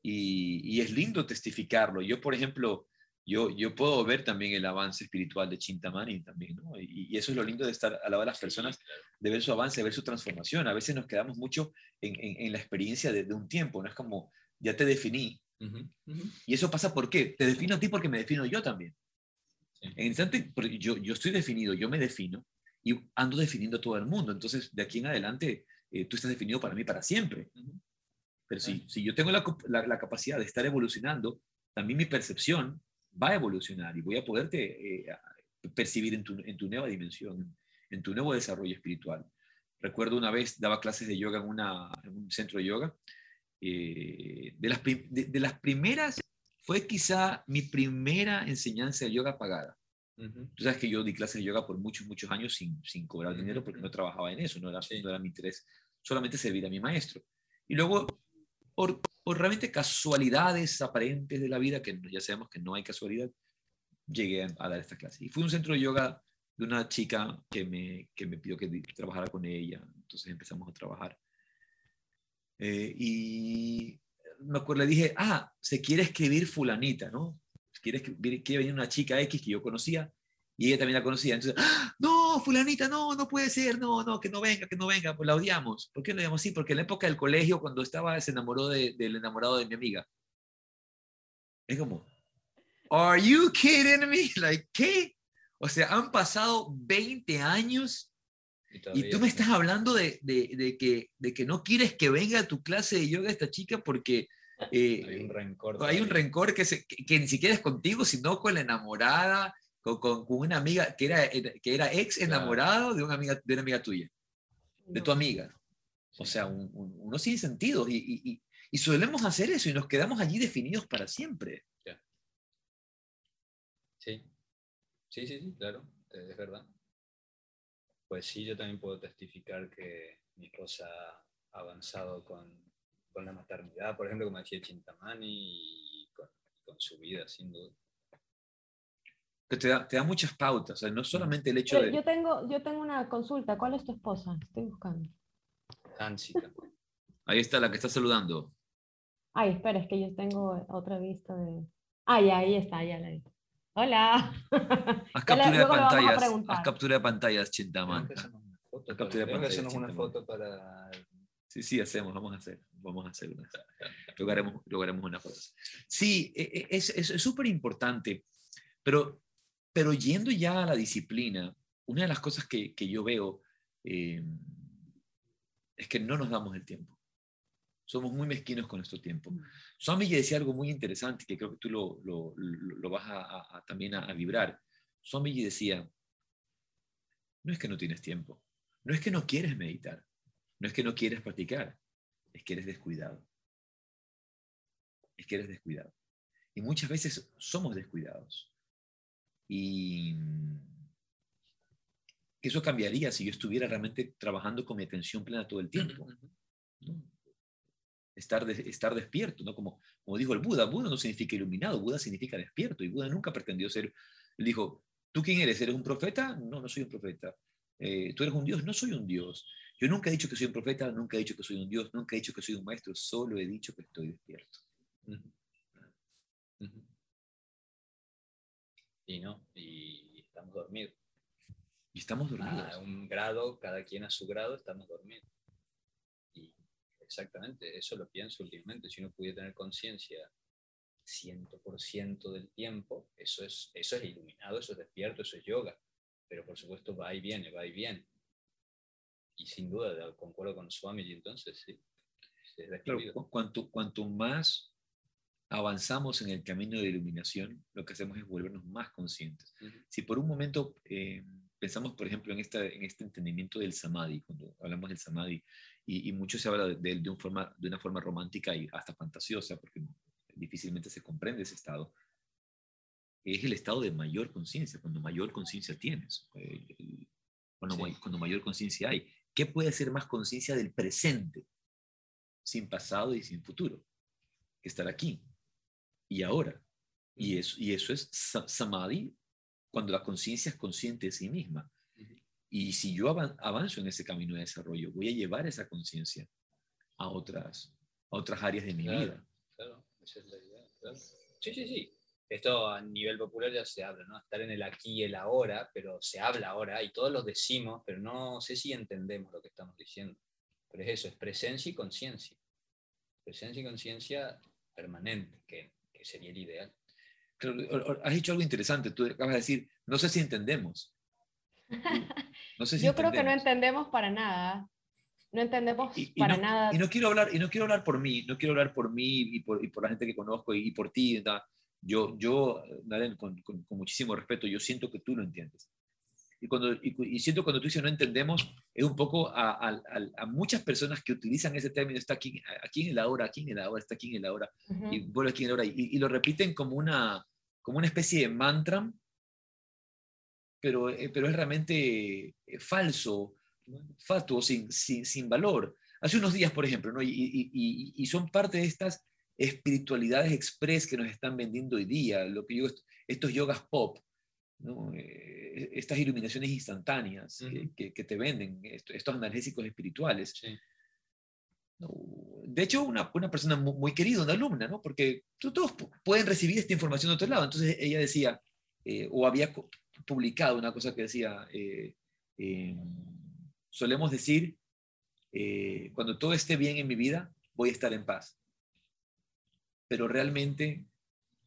Y, y, es lindo testificarlo. Yo, por ejemplo, yo, yo puedo ver también el avance espiritual de Chintamani también, ¿no? Y, y, eso es lo lindo de estar al lado de las personas, de ver su avance, de ver su transformación. A veces nos quedamos mucho en, en, en la experiencia de, de, un tiempo, ¿no? Es como, ya te definí. Y eso pasa ¿por qué? Te defino a ti porque me defino yo también. En el instante, yo, yo estoy definido, yo me defino y ando definiendo a todo el mundo. Entonces, de aquí en adelante, eh, tú estás definido para mí para siempre. Pero si, si yo tengo la, la, capacidad de estar evolucionando, también mi percepción va a evolucionar y voy a poderte eh, percibir en tu, en tu, nueva dimensión, en tu nuevo desarrollo espiritual. Recuerdo una vez daba clases de yoga en, una, en un centro de yoga. Eh, de, las, de, de, las primeras fue quizá mi primera enseñanza de yoga pagada. Tú sabes que yo di clases de yoga por muchos, muchos años sin, sin cobrar dinero porque no trabajaba en eso, no era, no era mi interés, solamente servir a mi maestro. Y luego, por, por, realmente casualidades aparentes de la vida, que ya sabemos que no hay casualidad, llegué a, dar esta clase. Y fue un centro de yoga de una chica que me, que me pidió que trabajara con ella, entonces empezamos a trabajar. Eh, y me acuerdo, le dije, ah, se quiere escribir fulanita, ¿no? Quiere, quiere venir una chica X que yo conocía y ella también la conocía. Entonces, ¡Ah! no, fulanita, no, no puede ser, no, no, que no venga, que no venga, pues la odiamos. ¿Por qué la odiamos? Sí, porque en la época del colegio, cuando estaba, se enamoró de, del enamorado de mi amiga. Es como, ¿Are you kidding me? Like, ¿qué? O sea, han pasado 20 años y, tú me estás hablando de, de, de, que, de que no quieres que venga a tu clase de yoga esta chica porque eh, hay un rencor. Hay un rencor que, se, que, ni siquiera es contigo, sino con la enamorada, con, con, con una amiga que era, que era ex enamorado de, una amiga, de una amiga tuya, de tu amiga. O sea, un, sin sentido. Y, y, y, solemos hacer eso y nos quedamos allí definidos para siempre. Sí. Sí, sí, sí, claro, es verdad. Pues sí, yo también puedo testificar que mi esposa ha avanzado con, con la maternidad, por ejemplo, como decía Chintamani, y con, con su vida, sin duda. Que te da, te da muchas pautas, o sea, no solamente el hecho Pero de... Yo tengo, yo tengo una consulta, ¿cuál es tu esposa? Estoy buscando. Hansika. Ahí está la que está saludando. Ay, espera, es que yo tengo otra vista de... Ah, ya, ahí está, ya la vi. Hola. Haz captura de pantallas. Haz captura de pantallas, Chintaman. Haz captura de pantallas. Hacemos una foto para. Sí, sí, hacemos, vamos a hacer, vamos a hacer una. Luego haremos una foto. Sí, e, e, es súper es, importante, pero, pero yendo ya a la disciplina, una de las cosas que, que yo veo eh, es que no nos damos el tiempo. Somos muy mezquinos con nuestro tiempo. Swami decía algo muy interesante que creo que tú lo, lo, lo vas a, a, también a, a vibrar. Swami decía, no es que no tienes tiempo, no es que no quieres meditar, no es que no quieres practicar, es que eres descuidado. Es que eres descuidado. Y muchas veces somos descuidados. Y eso cambiaría si yo estuviera realmente trabajando con mi atención plena todo el tiempo. ¿no? estar, de, estar despierto, ¿no? Como, como dijo el Buda, Buda no significa iluminado, Buda significa despierto, y Buda nunca pretendió ser, él dijo, ¿Tú quién eres? ¿Eres un profeta? No, no soy un profeta. Eh, ¿Tú eres un Dios? No soy un Dios. Yo nunca he dicho que soy un profeta, nunca he dicho que soy un Dios, nunca he dicho que soy un maestro, solo he dicho que estoy despierto. Y no, y estamos dormidos. Y estamos dormidos. A un grado, cada quien a su grado, estamos dormidos. Y exactamente, eso lo pienso últimamente. Si uno pudiera tener conciencia 100% del tiempo, eso es, eso es iluminado, eso es despierto, eso es yoga. Pero por supuesto va y viene, va y viene. Y sin duda, concuerdo con Swami, entonces sí. Claro, cuanto, cuanto más avanzamos en el camino de iluminación, lo que hacemos es volvernos más conscientes. Si por un momento eh, pensamos, por ejemplo, en, esta, en este entendimiento del samadhi, cuando hablamos del samadhi, y, y mucho se habla de, de, un forma, de una forma romántica y hasta fantasiosa, porque difícilmente se comprende ese estado, es el estado de mayor conciencia, cuando mayor conciencia tienes, cuando, cuando mayor conciencia hay. ¿Qué puede ser más conciencia del presente, sin pasado y sin futuro? Que estar aquí y ahora. Y eso, y eso es samadhi, cuando la conciencia es consciente de sí misma. Y si yo avanzo en ese camino de desarrollo, voy a llevar esa conciencia a otras, a otras áreas de mi vida. Claro, esa es la idea. Sí, sí, sí. Esto a nivel popular ya se habla, ¿no? Estar en el aquí y el ahora, pero se habla ahora y todos lo decimos, pero no sé si entendemos lo que estamos diciendo. Pero es eso, es presencia y conciencia. Presencia y conciencia permanente, que sería el ideal. has dicho algo interesante, tú acabas de decir, no sé si entendemos. No sé si Yo creo que no entendemos para nada. No entendemos para nada. Y no quiero hablar, y no quiero hablar por mí, no quiero hablar por mí y por, y por la gente que conozco y, por ti. Yo, yo con, con, muchísimo respeto, yo siento que tú lo entiendes. Y, cuando, y, siento cuando tú dices no entendemos, es un poco a, a, a, muchas personas que utilizan ese término, está aquí, aquí en el ahora, aquí en el ahora, está aquí en el ahora, y vuelve aquí en el ahora, y, y, lo repiten como una, como una especie de mantra pero, eh, pero es realmente eh, falso, fatuo, sin, sin, sin, valor. Hace unos días, por ejemplo, ¿no? y, y, y, son parte de estas espiritualidades express que nos están vendiendo hoy día, lo que yo, estos yogas pop, ¿no? Eh, estas iluminaciones instantáneas que, que, te venden, estos, analgésicos espirituales. De hecho, una, una persona muy, muy, querida, una alumna, ¿no? porque todos pueden recibir esta información de otro lado. Entonces ella decía, o había publicado una cosa que decía, eh, eh, solemos decir, eh, cuando todo esté bien en mi vida, voy a estar en paz. Pero realmente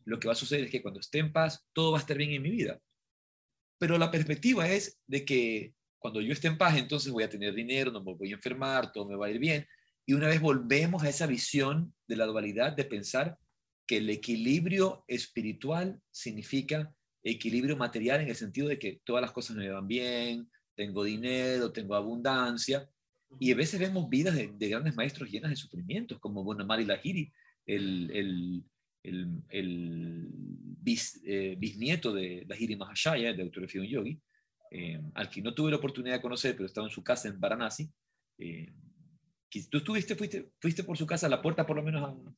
lo que va a suceder es que cuando esté en paz, todo va a estar bien en mi vida. Pero la perspectiva es de que cuando yo esté en paz, entonces voy a tener dinero, no me voy a enfermar, todo me va a ir bien. Y una vez volvemos a esa visión de la dualidad de pensar que el equilibrio espiritual significa equilibrio material en el sentido de que todas las cosas me van bien, tengo dinero, tengo abundancia, y a veces vemos vidas de, grandes maestros llenas de sufrimientos, como Bonamari Lahiri, el, el, el, el eh, bisnieto de Lahiri Mahashaya, de autografía un yogi, eh, al que no tuve la oportunidad de conocer, pero estaba en su casa en Varanasi. Eh, ¿Tú estuviste, fuiste, fuiste por su casa a la puerta por lo menos a...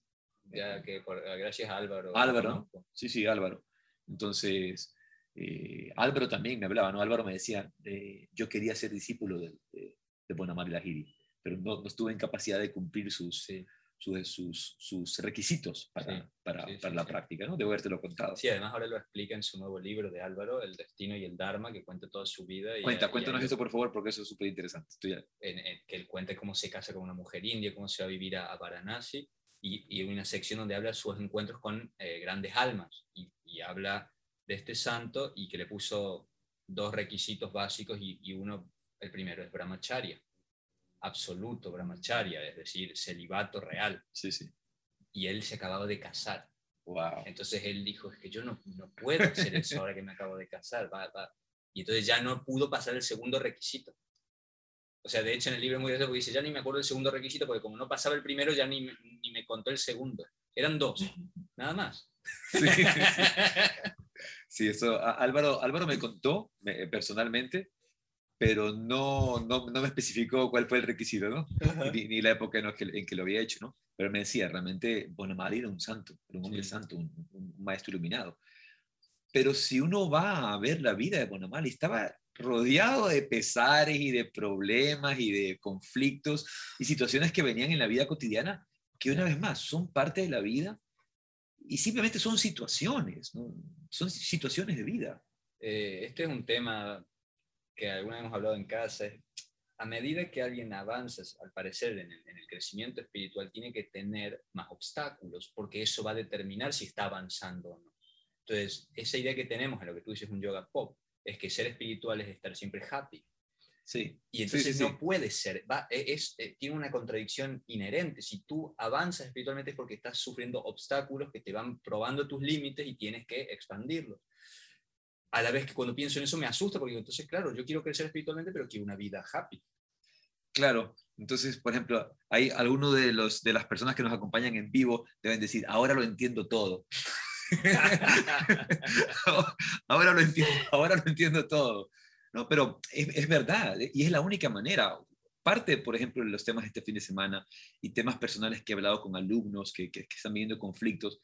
Ya que gracias a Álvaro. Álvaro, sí, sí, Álvaro. Entonces, eh, Álvaro también me hablaba, ¿no? Álvaro me decía, eh, yo quería ser discípulo de, de, de Bonamari Lahiri, pero no, no, estuve en capacidad de cumplir sus, sus, sus, sus, requisitos para, para, para la práctica, ¿no? Debo habértelo contado. Sí, además ahora lo explica en su nuevo libro de Álvaro, El Destino y el Dharma, que cuenta toda su vida. Y, Cuenta, cuéntanos eso, por favor, porque eso es súper interesante. Que él cuente cómo se casa con una mujer india, cómo se va a vivir a, a Varanasi, y, y, una sección donde habla sus encuentros con eh, grandes almas, y, y habla de este santo y que le puso dos requisitos básicos y, uno, el primero es brahmacharya, absoluto brahmacharya, es decir, celibato real. Sí, sí. Y él se acababa de casar. Wow. Entonces él dijo, es que yo no, no puedo hacer eso ahora que me acabo de casar. Va, va. Y entonces ya no pudo pasar el segundo requisito. O sea, de hecho en el libro es muy gracioso porque dice, ya ni me acuerdo del segundo requisito porque como no pasaba el primero ya ni, ni me contó el segundo. Eran dos, nada más. Sí, sí, sí. Sí, eso Álvaro, Álvaro me contó personalmente, pero no, no, no, me especificó cuál fue el requisito, ¿no? Ni, ni, la época en, que, en, que, lo había hecho, ¿no? Pero me decía, realmente Bonamari era un santo, era un hombre santo, un, un, maestro iluminado. pero si uno va a ver la vida de Bonamali, estaba rodeado de pesares y de problemas y de conflictos y situaciones que venían en la vida cotidiana, que una vez más son parte de la vida y simplemente son situaciones, son situaciones de vida. Eh, este es un tema que alguna vez hemos hablado en casa. A medida que alguien avanza, al parecer, en el, en el crecimiento espiritual, tiene que tener más obstáculos, porque eso va a determinar si está avanzando o no. Entonces, esa idea que tenemos en lo que tú dices un yoga pop, es que ser espiritual es estar siempre happy. Sí. Y entonces no puede ser, va, e, es, eh, tiene una contradicción inherente. Si tú avanzas espiritualmente es porque estás sufriendo obstáculos que te van probando tus límites y tienes que expandirlos. A la vez que cuando pienso en eso me asusta porque entonces, claro, yo quiero crecer espiritualmente, pero quiero una vida happy. Claro, entonces, por ejemplo, hay algunos de, los, de las personas que nos acompañan en vivo deben decir, ahora lo entiendo todo. ahora, lo entiendo, ahora lo entiendo todo. No, pero es, verdad y es la única manera. Parte, por ejemplo, de los temas de este fin de semana y temas personales que he hablado con alumnos que, que, están viviendo conflictos,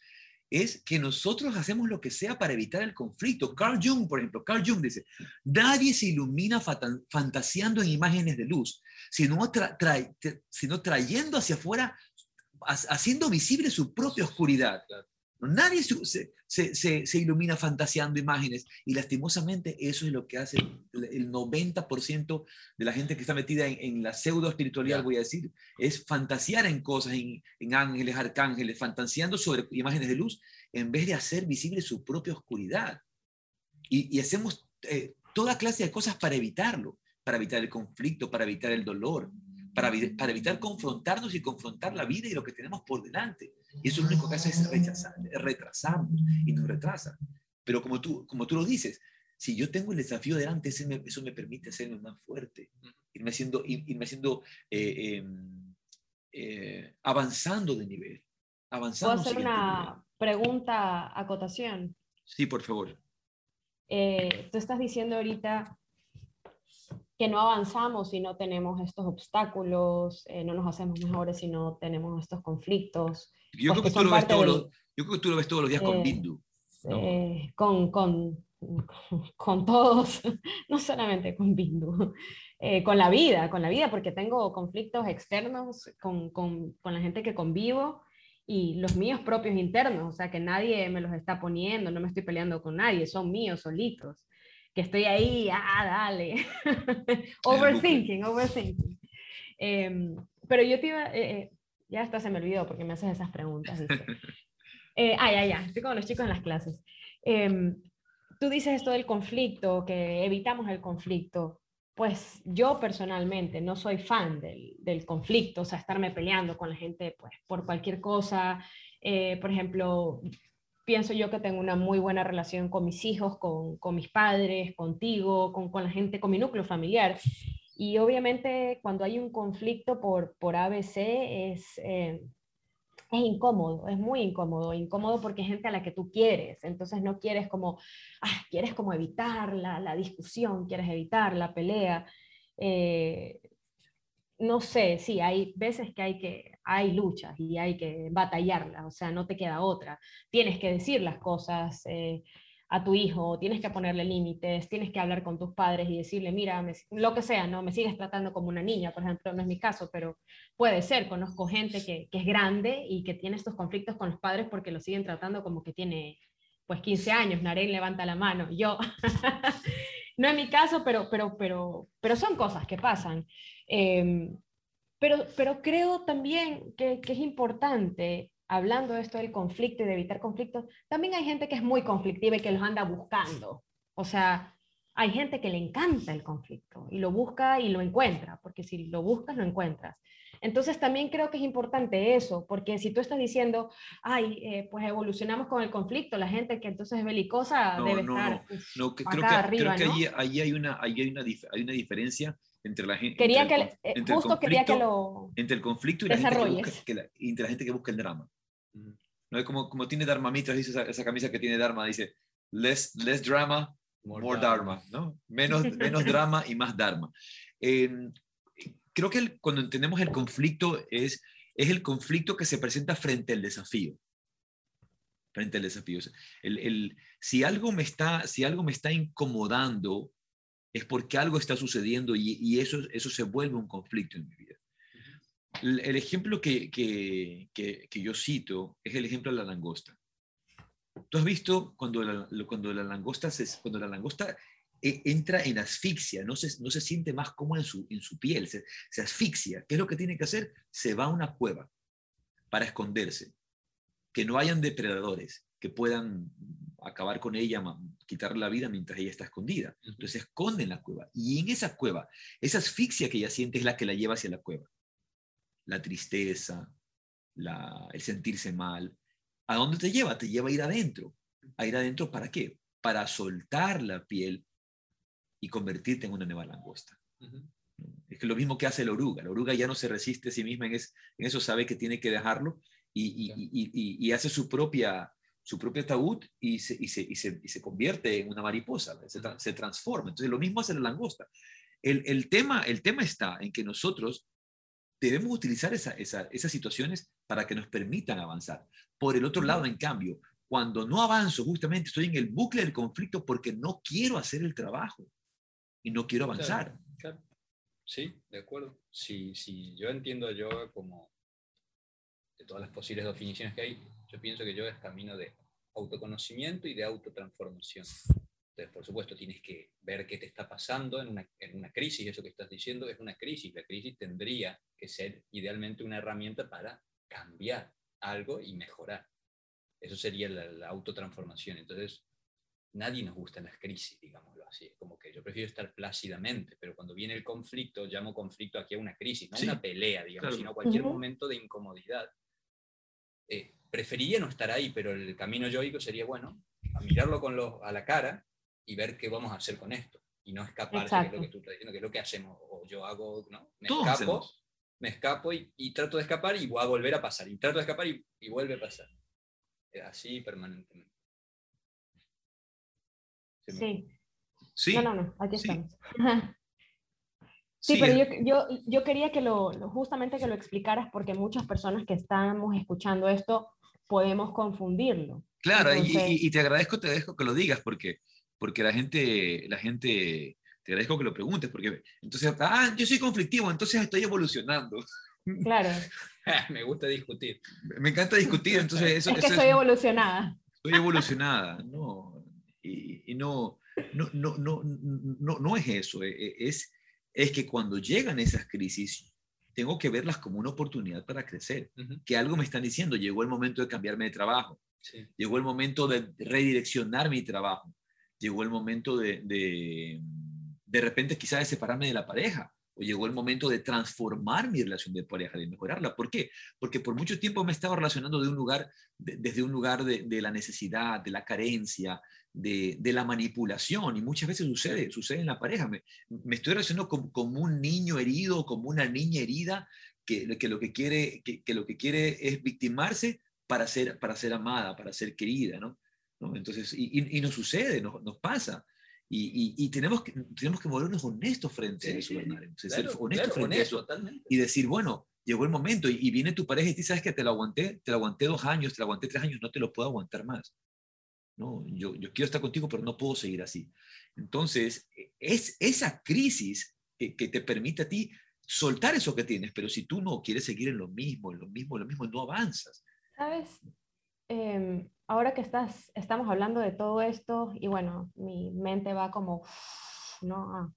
es que nosotros hacemos lo que sea para evitar el conflicto. Carl Jung, por ejemplo, Carl Jung dice, nadie se ilumina fantaseando en imágenes de luz, sino, sino trayendo hacia afuera, haciendo visible su propia oscuridad. Nadie se, se, se, ilumina fantaseando imágenes. Y lastimosamente eso es lo que hace el 90% de la gente que está metida en, la pseudo espiritualidad, voy a decir, es fantasear en cosas, en, ángeles, arcángeles, fantaseando sobre imágenes de luz en vez de hacer visible su propia oscuridad. Y, hacemos eh, toda clase de cosas para evitarlo, para evitar el conflicto, para evitar el dolor, para, para evitar confrontarnos y confrontar la vida y lo que tenemos por delante. Y eso lo único que hace es rechazar, retrasarnos y nos retrasa. Pero como tú, como tú lo dices, si yo tengo el desafío delante, eso me, eso me permite hacerme más fuerte, irme haciendo, irme haciendo eh, em, eh, avanzando de nivel. Avanzando ¿Puedo hacer una pregunta, acotación? Sí, por favor. Eh, tú estás diciendo ahorita que no avanzamos si no tenemos estos obstáculos, eh, no nos hacemos mejores si no tenemos estos conflictos. Yo creo, que tú lo ves todos los, yo creo que tú lo ves todos los días con eh, Bindu. Eh, con, con, con, todos, no solamente con Bindu, con la vida, con la vida, porque tengo conflictos externos con, con, con la gente que convivo y los míos propios internos, o sea que nadie me los está poniendo, no me estoy peleando con nadie, son míos solitos que estoy ahí, ah, dale. overthinking, overthinking. Em, pero yo te iba, eh, eh, ya hasta se me olvidó porque me haces esas preguntas. Eh, ah, ya, ya, estoy con los chicos en las clases. Em, tú dices esto del conflicto, que evitamos el conflicto. Pues yo personalmente no soy fan del, del conflicto, o sea, estarme peleando con la gente pues, por cualquier cosa. por ejemplo, pienso yo que tengo una muy buena relación con mis hijos, con, con mis padres, contigo, con, con, la gente, con mi núcleo familiar. Y obviamente cuando hay un conflicto por, por ABC es, eh, es incómodo, es muy incómodo, incómodo porque es gente a la que tú quieres, entonces no quieres como, ah, quieres como evitar la, la discusión, quieres evitar la pelea. Eh, no sé, sí, hay veces que hay que, hay luchas y hay que batallarlas, o sea, no te queda otra. Tienes que decir las cosas eh, a tu hijo, tienes que ponerle límites, tienes que hablar con tus padres y decirle, mira, lo que sea, no me sigues tratando como una niña, por ejemplo, no es mi caso, pero puede ser, conozco gente que, que es grande y que tiene estos conflictos con los padres porque lo siguen tratando como que tiene pues 15 años, Naren levanta la mano, yo. No es mi caso, pero, pero, pero, pero son cosas que pasan. Em, pero, pero creo también que, que, es importante, hablando de esto del conflicto y de evitar conflictos, también hay gente que es muy conflictiva y que los anda buscando. O sea, hay gente que le encanta el conflicto y lo busca y lo encuentra, porque si lo buscas, lo encuentras. Entonces también creo que es importante eso, porque si tú estás diciendo, ay, eh, pues evolucionamos con el conflicto, la gente que entonces es belicosa debe estar no, creo que, arriba, creo que ahí, hay, una, ahí hay, una, hay una diferencia entre la gente. Quería que, eh, entre justo quería que lo. Entre el conflicto y la, gente que, busca, la, entre la gente que busca el drama. ¿No? Es como, como tiene Dharma Mitra, dice esa, esa, camisa que tiene Dharma, dice less, less drama, more, dharma. ¿no? Menos, menos drama y más Dharma. Creo que cuando entendemos el conflicto es, es el conflicto que se presenta frente al desafío. frente al desafío. El, si, algo me está, si algo me está incomodando, es porque algo está sucediendo y, eso, eso se vuelve un conflicto en mi vida. El, ejemplo que, que, que, yo cito es el ejemplo de la langosta. Tú has visto cuando la, cuando la langosta, se, cuando la langosta entra en asfixia, no se, no se siente más cómoda en su, en su piel, se, se asfixia. ¿Qué es lo que tiene que hacer? Se va a una cueva para esconderse, que no hayan depredadores que puedan acabar con ella, quitarle la vida mientras ella está escondida. Entonces se esconde en la cueva. Y en esa cueva, esa asfixia que ella siente es la que la lleva hacia la cueva. La tristeza, el sentirse mal. ¿A dónde te lleva? Te lleva a ir adentro. ¿A ir adentro para qué? Para soltar la piel y convertirte en una nueva langosta. Es que lo mismo que hace la oruga. La oruga ya no se resiste a sí misma en, eso, sabe que tiene que dejarlo y, hace su propia, su propio ataúd y se, se, convierte en una mariposa, se, transforma. Entonces lo mismo hace la langosta. El, tema, el tema está en que nosotros debemos utilizar esas situaciones para que nos permitan avanzar. Por el otro lado, en cambio, cuando no avanzo, justamente estoy en el bucle del conflicto porque no quiero hacer el trabajo y no quiero avanzar. Sí, de acuerdo. Si, si yo entiendo a yoga como de todas las posibles definiciones que hay, yo pienso que yoga es camino de autoconocimiento y de autotransformación. Entonces, por supuesto, tienes que ver qué te está pasando en una, en una crisis. Eso que estás diciendo es una crisis. La crisis tendría que ser idealmente una herramienta para cambiar algo y mejorar. Eso sería la, la autotransformación. Entonces, nadie nos gusta en las crisis, digámoslo así. Es como que yo prefiero estar plácidamente, pero cuando viene el conflicto, llamo conflicto aquí a una crisis, no una pelea, digamos, sino cualquier momento de incomodidad. Eh, preferiría no estar ahí, pero el camino yoico sería, bueno, a mirarlo con los, a la cara y ver qué vamos a hacer con esto. Y no escaparse, que es lo que tú estás diciendo, que es lo que hacemos. O yo hago, ¿no? Me escapo, me escapo y, trato de escapar y voy a volver a pasar. Y trato de escapar y, y vuelve a pasar. Así permanentemente. Sí. sí. No, no, no, aquí estamos. Sí, pero yo, yo, yo, quería que lo, justamente que lo explicaras porque muchas personas que estamos escuchando esto podemos confundirlo. Claro, y, y, te agradezco, te dejo que lo digas porque, porque la gente, la gente, te agradezco que lo preguntes porque entonces, ah, yo soy conflictivo, entonces estoy evolucionando. Claro. Me gusta discutir. Me encanta discutir, entonces eso es que soy evolucionada. Soy evolucionada, no, y, no, no, no, no, no, no es eso, e, e, es, es que cuando llegan esas crisis, tengo que verlas como una oportunidad para crecer, que algo me están diciendo, llegó el momento de cambiarme de trabajo, llegó el momento de redireccionar mi trabajo, llegó el momento de, de, de repente quizás de separarme de la pareja, o llegó el momento de transformar mi relación de pareja, de mejorarla. ¿Por qué? Porque por mucho tiempo me he estado relacionando de un lugar, desde un lugar de, de, la necesidad, de la carencia, de, la manipulación y muchas veces sucede, sucede en la pareja. Me, estoy relacionando como, un niño herido, como una niña herida que, que lo, que quiere, que, lo que quiere es victimarse para ser, para ser amada, para ser querida, ¿no? Entonces, y, y, nos sucede, nos, nos pasa. Y, y, tenemos, que, tenemos que volvernos honestos frente a eso, ser honestos frente a eso. Y decir, bueno, llegó el momento y, viene tu pareja y tú sabes que te lo aguanté, te lo aguanté dos años, te lo aguanté tres años, no te lo puedo aguantar más. ¿No? Yo, yo quiero estar contigo, pero no puedo seguir así. Entonces, es esa crisis que, te permite a ti soltar eso que tienes, pero si tú no quieres seguir en lo mismo, en lo mismo, en lo mismo, no avanzas. Sabes, em, ahora que estás, estamos hablando de todo esto, y bueno, mi mente va como, ¿no?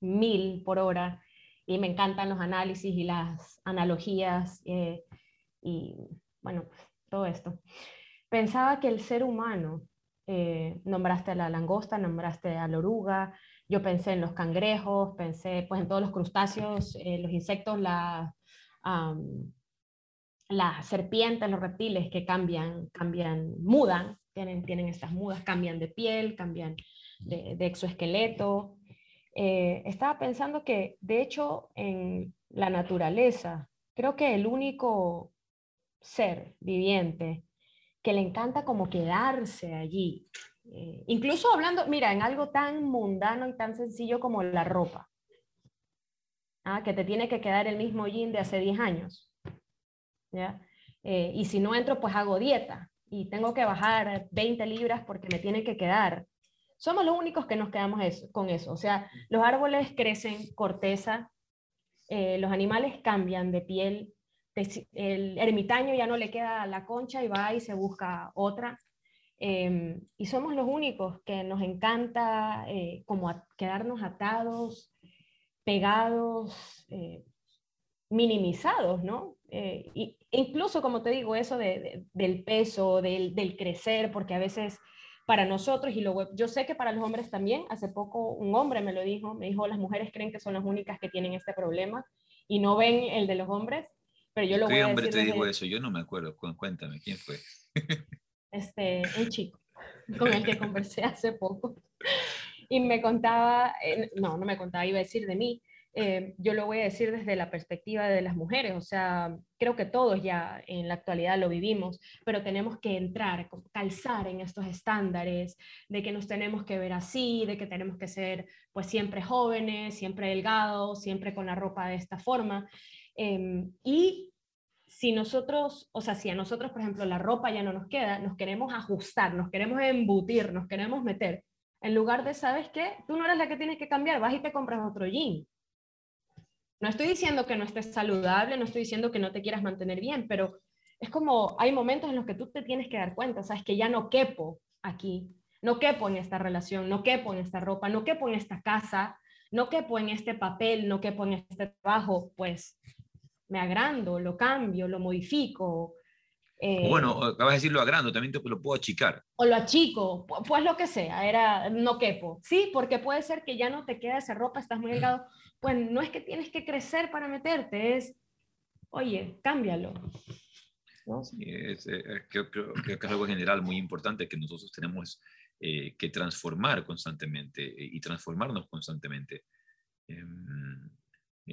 Mil por hora, y me encantan los análisis y las analogías, eh, y bueno, todo esto pensaba que el ser humano, eh, nombraste a la langosta, nombraste a la oruga, yo pensé en los cangrejos, pensé pues en todos los crustáceos, eh, los insectos, la, las serpientes, los reptiles que cambian, cambian, mudan, tienen, tienen estas mudas, cambian de piel, cambian de, exoesqueleto. Eh, estaba pensando que, de hecho, en la naturaleza, creo que el único ser viviente que le encanta como quedarse allí. Eh, incluso hablando, mira, en algo tan mundano y tan sencillo como la ropa. ¿ah? Que te tiene que quedar el mismo jean de hace 10 años. ¿ya? Eh, y si no entro, pues hago dieta. y tengo que bajar 20 libras porque me tiene que quedar. Somos los únicos que nos quedamos con eso. O sea, los árboles crecen corteza, eh, los animales cambian de piel, el ermitaño ya no le queda la concha y va y se busca otra. Em, y somos los únicos que nos encanta eh, como quedarnos atados, pegados, eh, minimizados, ¿no? Eh, y, incluso, como te digo, eso del peso, del, crecer, porque a veces para nosotros, y lo, yo sé que para los hombres también, hace poco un hombre me lo dijo, me dijo, las mujeres creen que son las únicas que tienen este problema y no ven el de los hombres, pero yo lo voy a decir. ¿Qué hombre te dijo eso? Yo no me acuerdo, cuéntame, ¿quién fue? Este, un chico con el que conversé hace poco y me contaba, eh, no, no me contaba, iba a decir de mí, eh, yo lo voy a decir desde la perspectiva de las mujeres, o sea, creo que todos ya en la actualidad lo vivimos, pero tenemos que entrar, calzar en estos estándares de que nos tenemos que ver así, de que tenemos que ser pues siempre jóvenes, siempre delgados, siempre con la ropa de esta forma. Em, y si nosotros, o sea, si a nosotros, por ejemplo, la ropa ya no nos queda, nos queremos ajustar, nos queremos embutir, nos queremos meter, en lugar de, ¿sabes qué? Tú no eres la que tienes que cambiar, vas y te compras otro jean no estoy diciendo que no estés saludable, no estoy diciendo que no te quieras mantener bien, pero es como hay momentos en los que tú te tienes que dar cuenta, sabes que ya no quepo aquí, no quepo en esta relación, no quepo en esta ropa, no quepo en esta casa, no quepo en este papel, no quepo en este trabajo, pues me agrando, lo cambio, lo modifico. Eh, bueno, acabas de decir lo agrando, también te lo puedo achicar. O lo achico, pues lo que sea, era no quepo. Sí, porque puede ser que ya no te quede esa ropa, estás muy delgado, pues no es que tienes que crecer para meterte, es, oye, cámbialo. Sí, es, eh, eh, creo, que es algo general muy importante que nosotros tenemos eh, que transformar constantemente y transformarnos constantemente.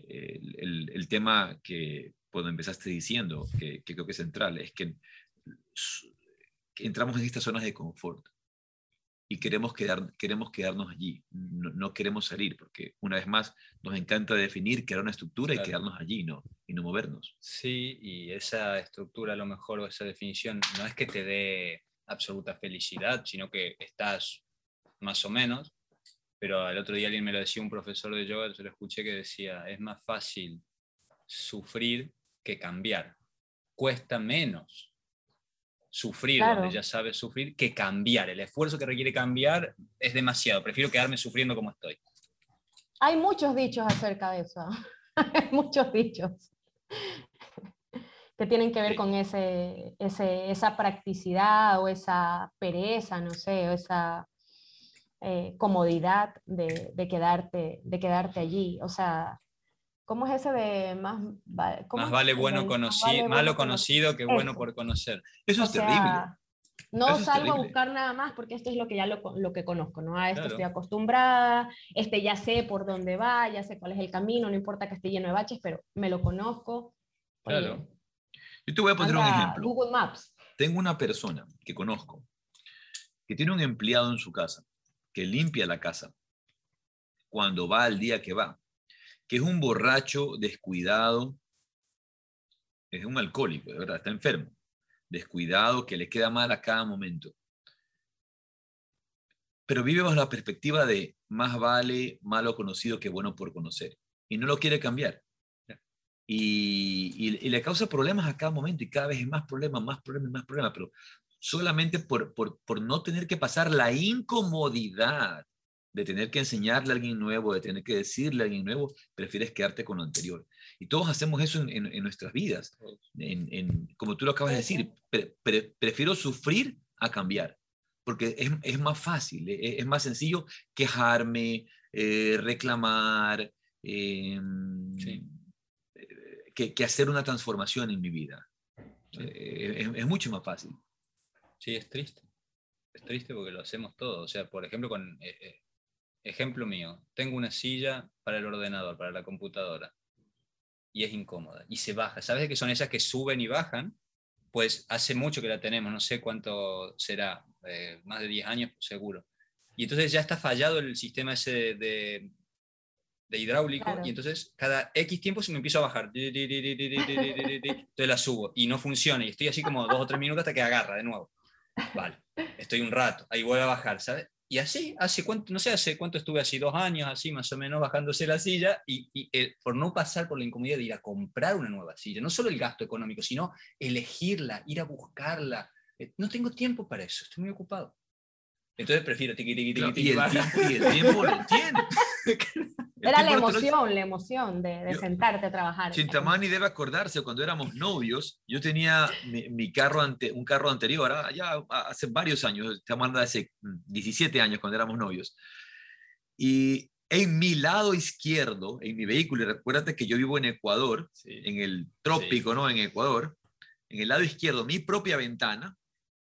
El, el, tema que cuando empezaste diciendo, que, que, creo que es central, es que, que entramos en estas zonas de confort y queremos, quedar, queremos quedarnos allí, no, queremos salir, porque una vez más nos encanta definir, crear una estructura y quedarnos allí ¿no? y no movernos. Sí, y esa estructura a lo mejor o esa definición no es que te dé absoluta felicidad, sino que estás más o menos, pero el otro día alguien me lo decía un profesor de yoga, yo lo escuché que decía, es más fácil sufrir que cambiar, cuesta menos sufrir donde ya sabes sufrir que cambiar. El esfuerzo que requiere cambiar es demasiado. Prefiero quedarme sufriendo como estoy. Hay muchos dichos acerca de eso. Hay muchos dichos que tienen que ver con ese, esa practicidad o esa pereza, no sé, o esa eh, comodidad de, de, quedarte, de quedarte allí. O sea, ¿Cómo es ese de más, más vale bueno conocido, malo conocido que bueno por conocer? Eso es terrible. No salgo a buscar nada más porque esto es lo que ya lo, lo que conozco, ¿no? A esto estoy acostumbrada, este ya sé por dónde va, ya sé cuál es el camino, no importa que esté lleno de baches, pero me lo conozco. Claro. Yo te voy a poner un ejemplo. Google Maps. Tengo una persona que conozco que tiene un empleado en su casa que limpia la casa cuando va al día que va que es un borracho descuidado, es un alcohólico, de verdad, está enfermo, descuidado, que le queda mal a cada momento. Pero vive bajo la perspectiva de más vale malo conocido que bueno por conocer. Y no lo quiere cambiar. Y, le causa problemas a cada momento y cada vez es más problemas, más problemas, más problemas, pero solamente por, por, por no tener que pasar la incomodidad de tener que enseñarle a alguien nuevo, de tener que decirle a alguien nuevo, prefieres quedarte con lo anterior. Y todos hacemos eso en, nuestras vidas. En, como tú lo acabas de decir, prefiero sufrir a cambiar, porque es, más fácil, e, es, más sencillo quejarme, eh, reclamar, em, que, hacer una transformación en mi vida. Eh, es, mucho más fácil. Sí, es triste. Es triste porque lo hacemos todo. O sea, por ejemplo, con, eh, Ejemplo mío, tengo una silla para el ordenador, para la computadora, y es incómoda, y se baja. ¿Sabes que son esas que suben y bajan? Pues hace mucho que la tenemos, no sé cuánto será, eh, más de 10 años seguro. Y entonces ya está fallado el sistema ese de, de, hidráulico, y entonces cada X tiempo se me empieza a bajar. Entonces la subo, y no funciona, y estoy así como dos o tres minutos hasta que agarra de nuevo. Vale, estoy un rato, ahí voy a bajar, ¿sabes? Y así, hace cuánto, no sé, hace cuánto estuve, así dos años, así más o menos, bajándose la silla, y, eh, por no pasar por la incomodidad de ir a comprar una nueva silla, no solo el gasto económico, sino elegirla, ir a buscarla. Eh, no tengo tiempo para eso, estoy muy ocupado. Entonces prefiero tiqui, tiqui, tiqui, tiqui, y, el tiempo, y el tiempo lo tiene. Era la emoción, la emoción de, de sentarte a trabajar. Chintamani debe acordarse, cuando éramos novios, yo tenía mi, carro ante, un carro anterior, ah, ya hace varios años, estamos hablando de hace 17 años cuando éramos novios. Y en mi lado izquierdo, en mi vehículo, y recuérdate que yo vivo en Ecuador, en el trópico, ¿no? En Ecuador, en el lado izquierdo, mi propia ventana,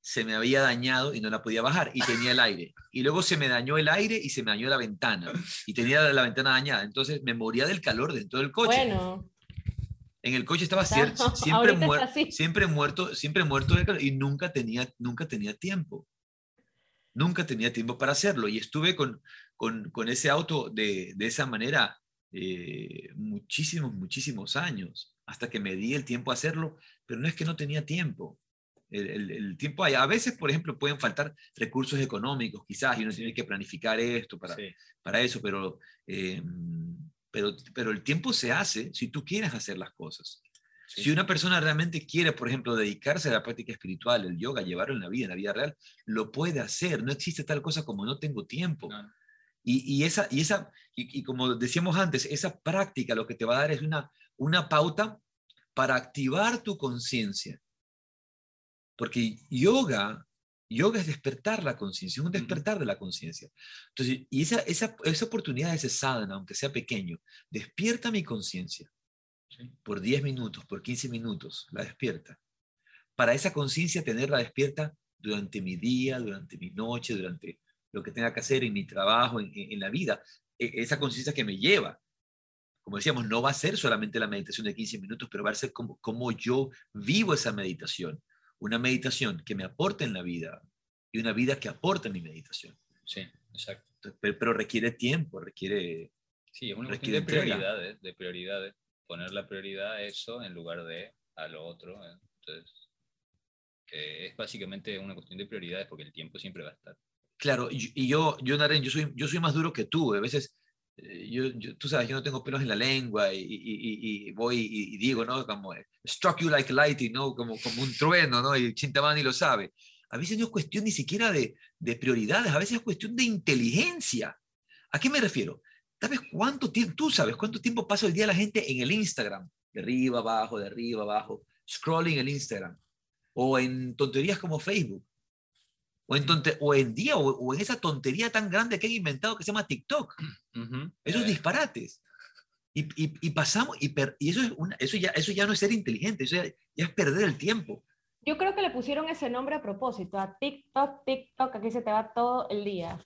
se me había dañado y no la podía bajar y tenía el aire. Y luego se me dañó el aire y se me dañó la ventana y tenía la, ventana dañada. Entonces me moría del calor dentro del coche. Bueno. En el coche estaba siempre, muerto, siempre muerto, siempre muerto del calor y nunca tenía, nunca tenía tiempo. Nunca tenía tiempo para hacerlo y estuve con, con, ese auto de, de esa manera eh, muchísimos, muchísimos años hasta que me di el tiempo a hacerlo, pero no es que no tenía tiempo el, tiempo hay. A veces, por ejemplo, pueden faltar recursos económicos, quizás, y uno tiene que planificar esto para, para eso, pero, eh, pero, pero el tiempo se hace si tú quieres hacer las cosas. Si una persona realmente quiere, por ejemplo, dedicarse a la práctica espiritual, el yoga, llevarlo en la vida, en la vida real, lo puede hacer. No existe tal cosa como no tengo tiempo. Y, y, esa, y, esa y, y, como decíamos antes, esa práctica lo que te va a dar es una, una pauta para activar tu conciencia porque yoga, yoga es despertar la conciencia, es un despertar de la conciencia. Entonces, y esa, esa, esa oportunidad, ese sadhana, aunque sea pequeño, despierta mi conciencia por 10 minutos, por 15 minutos, la despierta. Para esa conciencia tenerla despierta durante mi día, durante mi noche, durante lo que tenga que hacer en mi trabajo, en, en la vida, e, esa conciencia que me lleva. Como decíamos, no va a ser solamente la meditación de 15 minutos, pero va a ser como, como yo vivo esa meditación una meditación que me aporte en la vida y una vida que aporte en mi meditación. Sí, exacto. Pero, requiere tiempo, requiere... Sí, es una cuestión de prioridades, de prioridades. Poner la prioridad a eso en lugar de a lo otro. ¿eh? Entonces, es básicamente una cuestión de prioridades porque el tiempo siempre va a estar. Claro, y, yo, yo, Naren, yo soy, yo soy más duro que tú. A veces eh, yo, tú sabes, yo no tengo pelos en la lengua y, y, voy y, digo, ¿no? Como, eh, struck you like lightning, ¿no? Como, como un trueno, ¿no? Y Chintamani lo sabe. A veces no es cuestión ni siquiera de, de prioridades, a veces es cuestión de inteligencia. ¿A qué me refiero? ¿Sabes cuánto tiempo, tú sabes cuánto tiempo pasa el día la gente en el Instagram? De arriba, abajo, de arriba, abajo, scrolling el Instagram. O en tonterías como Facebook o en, o en día, o, en esa tontería tan grande que han inventado que se llama TikTok. Esos disparates. Y, y, pasamos, y, y eso, es una, eso, ya, eso ya no es ser inteligente, eso ya, es perder el tiempo. Yo creo que le pusieron ese nombre a propósito, a TikTok, TikTok, aquí se te va todo el día.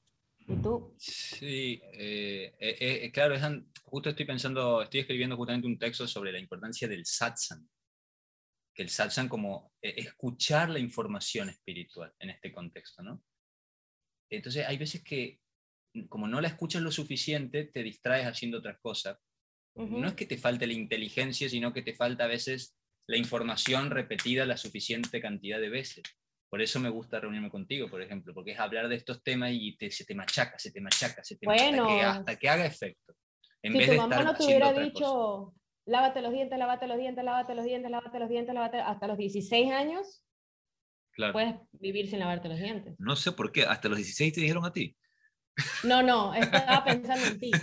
¿Y tú? Sí, eh, eh, eh, claro, justo estoy pensando, estoy escribiendo justamente un texto sobre la importancia del satsang, que el satsang como eh, escuchar la información espiritual en este contexto, ¿no? Entonces hay veces que como no la escuchas lo suficiente, te distraes haciendo otras cosas. No es que te falte la inteligencia, sino que te falta a veces la información repetida la suficiente cantidad de veces. Por eso me gusta reunirme contigo, por ejemplo, porque es hablar de estos temas y se te machaca, se te machaca, se te machaca, hasta que, haga efecto. En si tu mamá no te hubiera dicho, lávate los dientes, lávate los dientes, lávate los dientes, lávate los dientes, lávate hasta los 16 años, claro. puedes vivir sin lavarte los dientes. No sé por qué, hasta los 16 te dijeron a ti. No, no, estaba pensando en ti.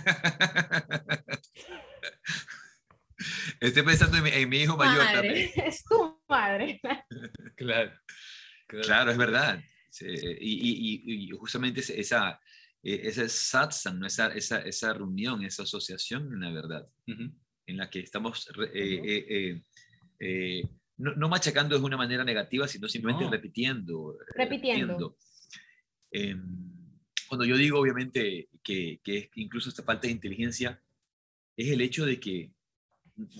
Estoy pensando en mi, hijo mayor también. Es tu madre. Claro. Claro, es verdad. y, y, justamente esa, e, esa satsang, esa, esa, esa reunión, esa asociación, la verdad en la que estamos eh, eh, eh, no, machacando de una manera negativa, sino simplemente repitiendo. Repitiendo. Em, cuando yo digo, obviamente, que, que incluso esta falta de inteligencia, es el hecho de que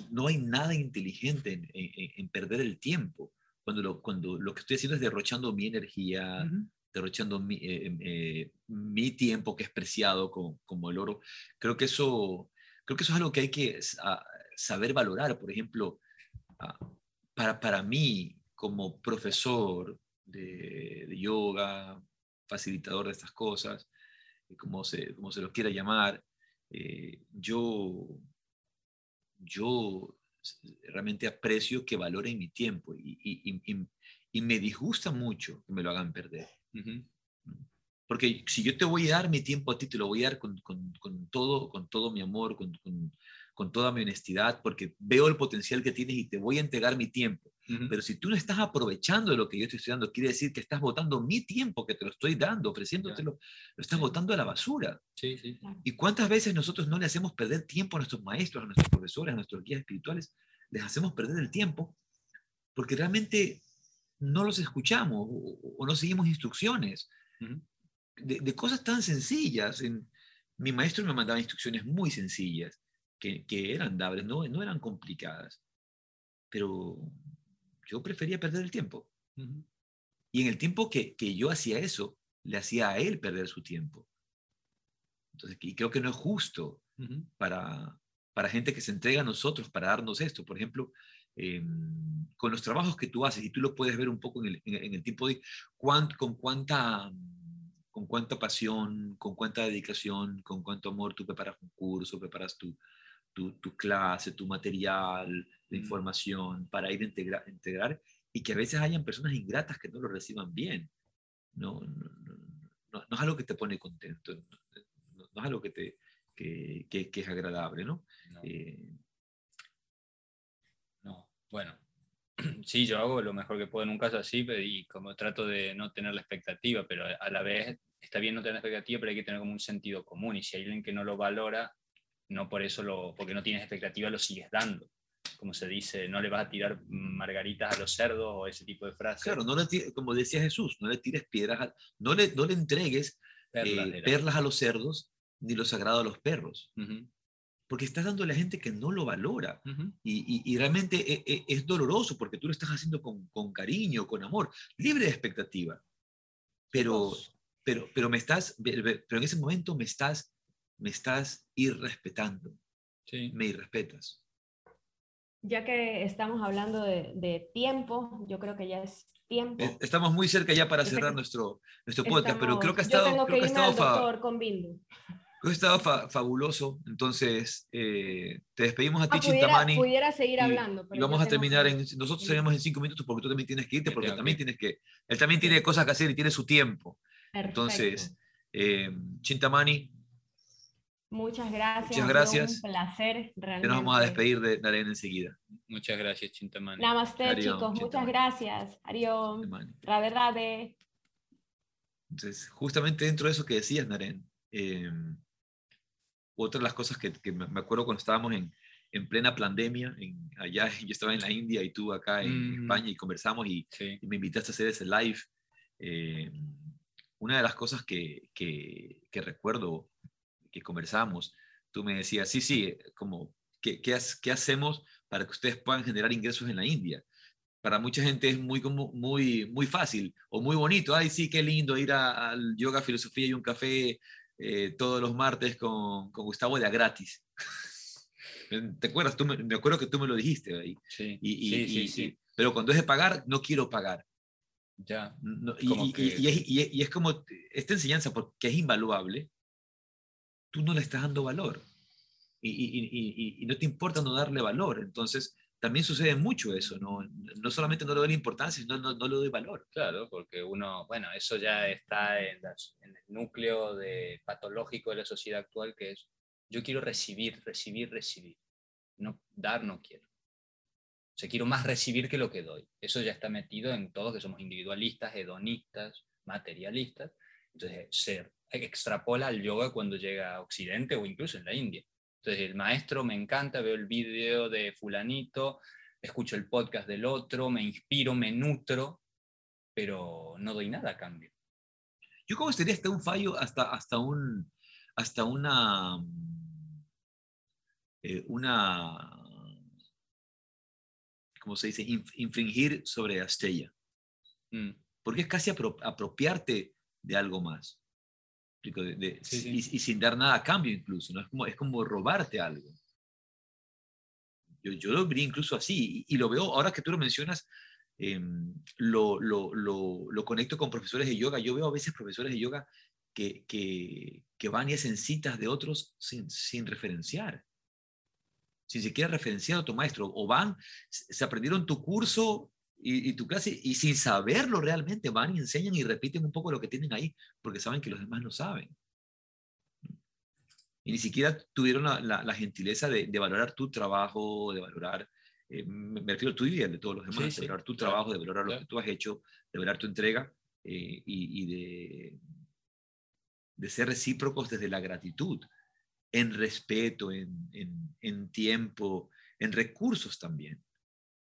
no hay nada inteligente en, perder el tiempo. Cuando lo, cuando lo que estoy haciendo es derrochando mi energía, derrochando mi, mi, tiempo que es preciado como, como, el oro, creo que eso Creo que eso es algo que hay que saber valorar. Por ejemplo, para, para mí, como profesor de, yoga, facilitador de estas cosas, eh, como se, como se los quiera llamar, eh, yo, yo realmente aprecio que valoren mi tiempo y, y, me disgusta mucho que me lo hagan perder. Porque si yo te voy a dar mi tiempo a ti, te lo voy a dar con, con, con todo, con todo mi amor, con, con, toda mi honestidad, porque veo el potencial que tienes y te voy a entregar mi tiempo. Pero si tú no estás aprovechando de lo que yo estoy estudiando, quiere decir que estás botando mi tiempo que te lo estoy dando, ofreciéndotelo, lo estás botando a la basura. Sí, sí. ¿Y cuántas veces nosotros no le hacemos perder tiempo a nuestros maestros, a nuestros profesores, a nuestros guías espirituales? Les hacemos perder el tiempo porque realmente no los escuchamos o, no seguimos instrucciones de, cosas tan sencillas. En, mi maestro me mandaba instrucciones muy sencillas, que, eran dables, no, no eran complicadas. Pero yo prefería perder el tiempo. Y en el tiempo que, yo hacía eso, le hacía a él perder su tiempo. Entonces, y creo que no es justo para, para gente que se entrega a nosotros para darnos esto. Por ejemplo, em, con los trabajos que tú haces, y tú lo puedes ver un poco en el, en el tiempo de con cuánta con cuánta pasión, con cuánta dedicación, con cuánto amor tú preparas un curso, preparas tu, tu, clase, tu material de mm. información para ir a integrar, integrar y que a veces hayan personas ingratas que no lo reciban bien. No, no, no, no es algo que te pone contento, no, es algo que, te, que, que, es agradable, ¿no? Eh, no, bueno, sí, yo hago lo mejor que puedo en un caso así y como trato de no tener la expectativa, pero a la vez está bien no tener expectativa, pero hay que tener como un sentido común y si hay alguien que no lo valora, no por eso, lo, porque no tienes expectativa, lo sigues dando. Como se dice, no le vas a tirar margaritas a los cerdos o ese tipo de frases. Claro, no le como decía Jesús, no le tires piedras, no, le, no le entregues eh, perlas, a los cerdos ni lo sagrado a los perros porque estás dando a la gente que no lo valora. y, realmente e, e, es, doloroso porque tú lo estás haciendo con, cariño, con amor, libre de expectativa. Pero, pero, pero, me estás, pero en ese momento me estás, me estás irrespetando. Sí. Me irrespetas. Ya que estamos hablando de, tiempo, yo creo que ya es tiempo. Eh, estamos muy cerca ya para cerrar nuestro, nuestro podcast, pero creo que ha estado... creo que, ha estado con Creo que estaba fabuloso. Entonces, eh, te despedimos a ti, ah, Chintamani. Pudiera seguir hablando. y vamos a terminar en. Nosotros seguimos en cinco minutos porque tú también tienes que irte, porque también tienes que. Él también tiene cosas que hacer y tiene su tiempo. Entonces, eh, Chintamani. Muchas gracias. Muchas gracias. Un placer, realmente. nos vamos a despedir de Naren enseguida. Muchas gracias, Chintamani. Namaste, chicos. Muchas gracias. Arión. verdad de Entonces, justamente dentro de eso que decías, Naren, eh, otra de las cosas que, me acuerdo cuando estábamos en, en plena pandemia, en, allá yo estaba en la India y tú acá en mm. España y conversamos y, me invitaste a hacer ese live. Eh, una de las cosas que, que, recuerdo que conversamos, tú me decías, sí, sí, como, ¿qué, qué, qué hacemos para que ustedes puedan generar ingresos en la India? para mucha gente es muy, como, muy, muy fácil o muy bonito. Ay, sí, qué lindo ir al yoga, filosofía y un café eh, todos los martes con, con Gustavo de a gratis. ¿Te acuerdas? Tú me, acuerdo que tú me lo dijiste ahí. Sí, y, sí, sí, Pero cuando es de pagar, no quiero pagar. Ya. y, es, y, es, como esta enseñanza, porque es invaluable, tú no le estás dando valor. Y, no te importa no darle valor. Entonces, también sucede mucho eso, ¿no? No solamente no le doy importancia, sino no, no le doy valor. Claro, porque uno, bueno, eso ya está en, el núcleo de, patológico de la sociedad actual, que es yo quiero recibir, recibir, recibir. No, dar no quiero. O sea, quiero más recibir que lo que doy. Eso ya está metido en todos que somos individualistas, hedonistas, materialistas. Entonces, se extrapola al yoga cuando llega a Occidente o incluso en la India. Entonces, el maestro me encanta, veo el video de fulanito, escucho el podcast del otro, me inspiro, me nutro, pero no doy nada a cambio. Yo como sería hasta un fallo, hasta, hasta, un, hasta una, eh, una, ¿cómo se dice? infringir sobre Astella. Mm. Porque es casi apropiarte de algo más y, sin dar nada a cambio incluso, ¿no? es, como, es como robarte algo. Yo, yo lo vi incluso así y, lo veo, ahora que tú lo mencionas, em, lo, lo, lo, conecto con profesores de yoga. Yo veo a veces profesores de yoga que, que, que van y hacen citas de otros sin, sin referenciar sin siquiera referenciar a tu maestro, o van, se aprendieron tu curso y, tu clase y sin saberlo realmente van y enseñan y repiten un poco lo que tienen ahí, porque saben que los demás no saben. Y ni siquiera tuvieron la, gentileza de, valorar tu trabajo, de valorar, eh, me refiero a tu y de todos los demás, de valorar tu trabajo, de valorar lo que tú has hecho, de valorar tu entrega eh, y, de, de ser recíprocos desde la gratitud, en respeto, en, en, tiempo, en recursos también.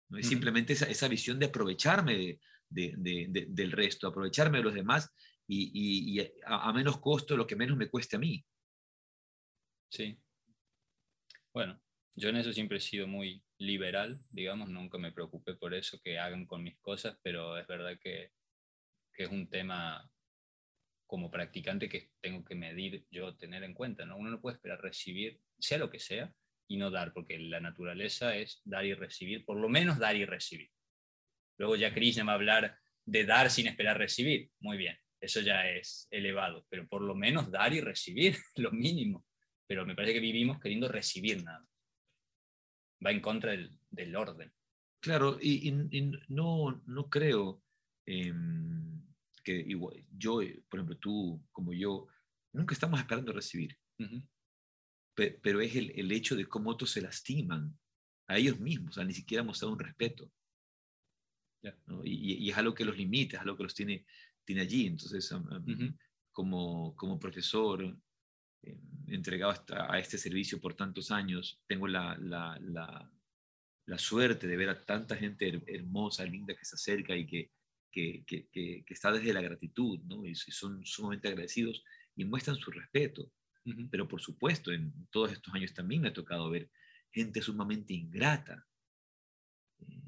¿no? Es simplemente esa, esa, visión de aprovecharme de, de, del resto, aprovecharme de los demás y, y, a, a, menos costo lo que menos me cueste a mí. Sí. Bueno, yo en eso siempre he sido muy liberal, digamos, nunca me preocupé por eso, que hagan con mis cosas, pero es verdad que, que es un tema como practicante que tengo que medir yo, tener en cuenta, ¿no? Uno no puede esperar recibir, sea lo que sea, y no dar, porque la naturaleza es dar y recibir, por lo menos dar y recibir. Luego ya Krishna va a hablar de dar sin esperar recibir, muy bien, eso ya es elevado, pero por lo menos dar y recibir, lo mínimo pero me parece que vivimos queriendo recibir nada. Va en contra del, del orden. Claro, y, no, no creo em, que igual, yo, por ejemplo, tú como yo, nunca estamos esperando recibir. pero es el, el, hecho de cómo otros se lastiman a ellos mismos, o sea, ni siquiera mostrar un respeto. Y, y, es algo que los limita, es algo que los tiene, tiene allí. Entonces, como, como profesor, eh, entregado a este servicio por tantos años, tengo la, la, la, suerte de ver a tanta gente hermosa, linda que se acerca y que, que, que, que está desde la gratitud, ¿no? y son sumamente agradecidos y muestran su respeto. Pero por supuesto, en todos estos años también me ha tocado ver gente sumamente ingrata, eh,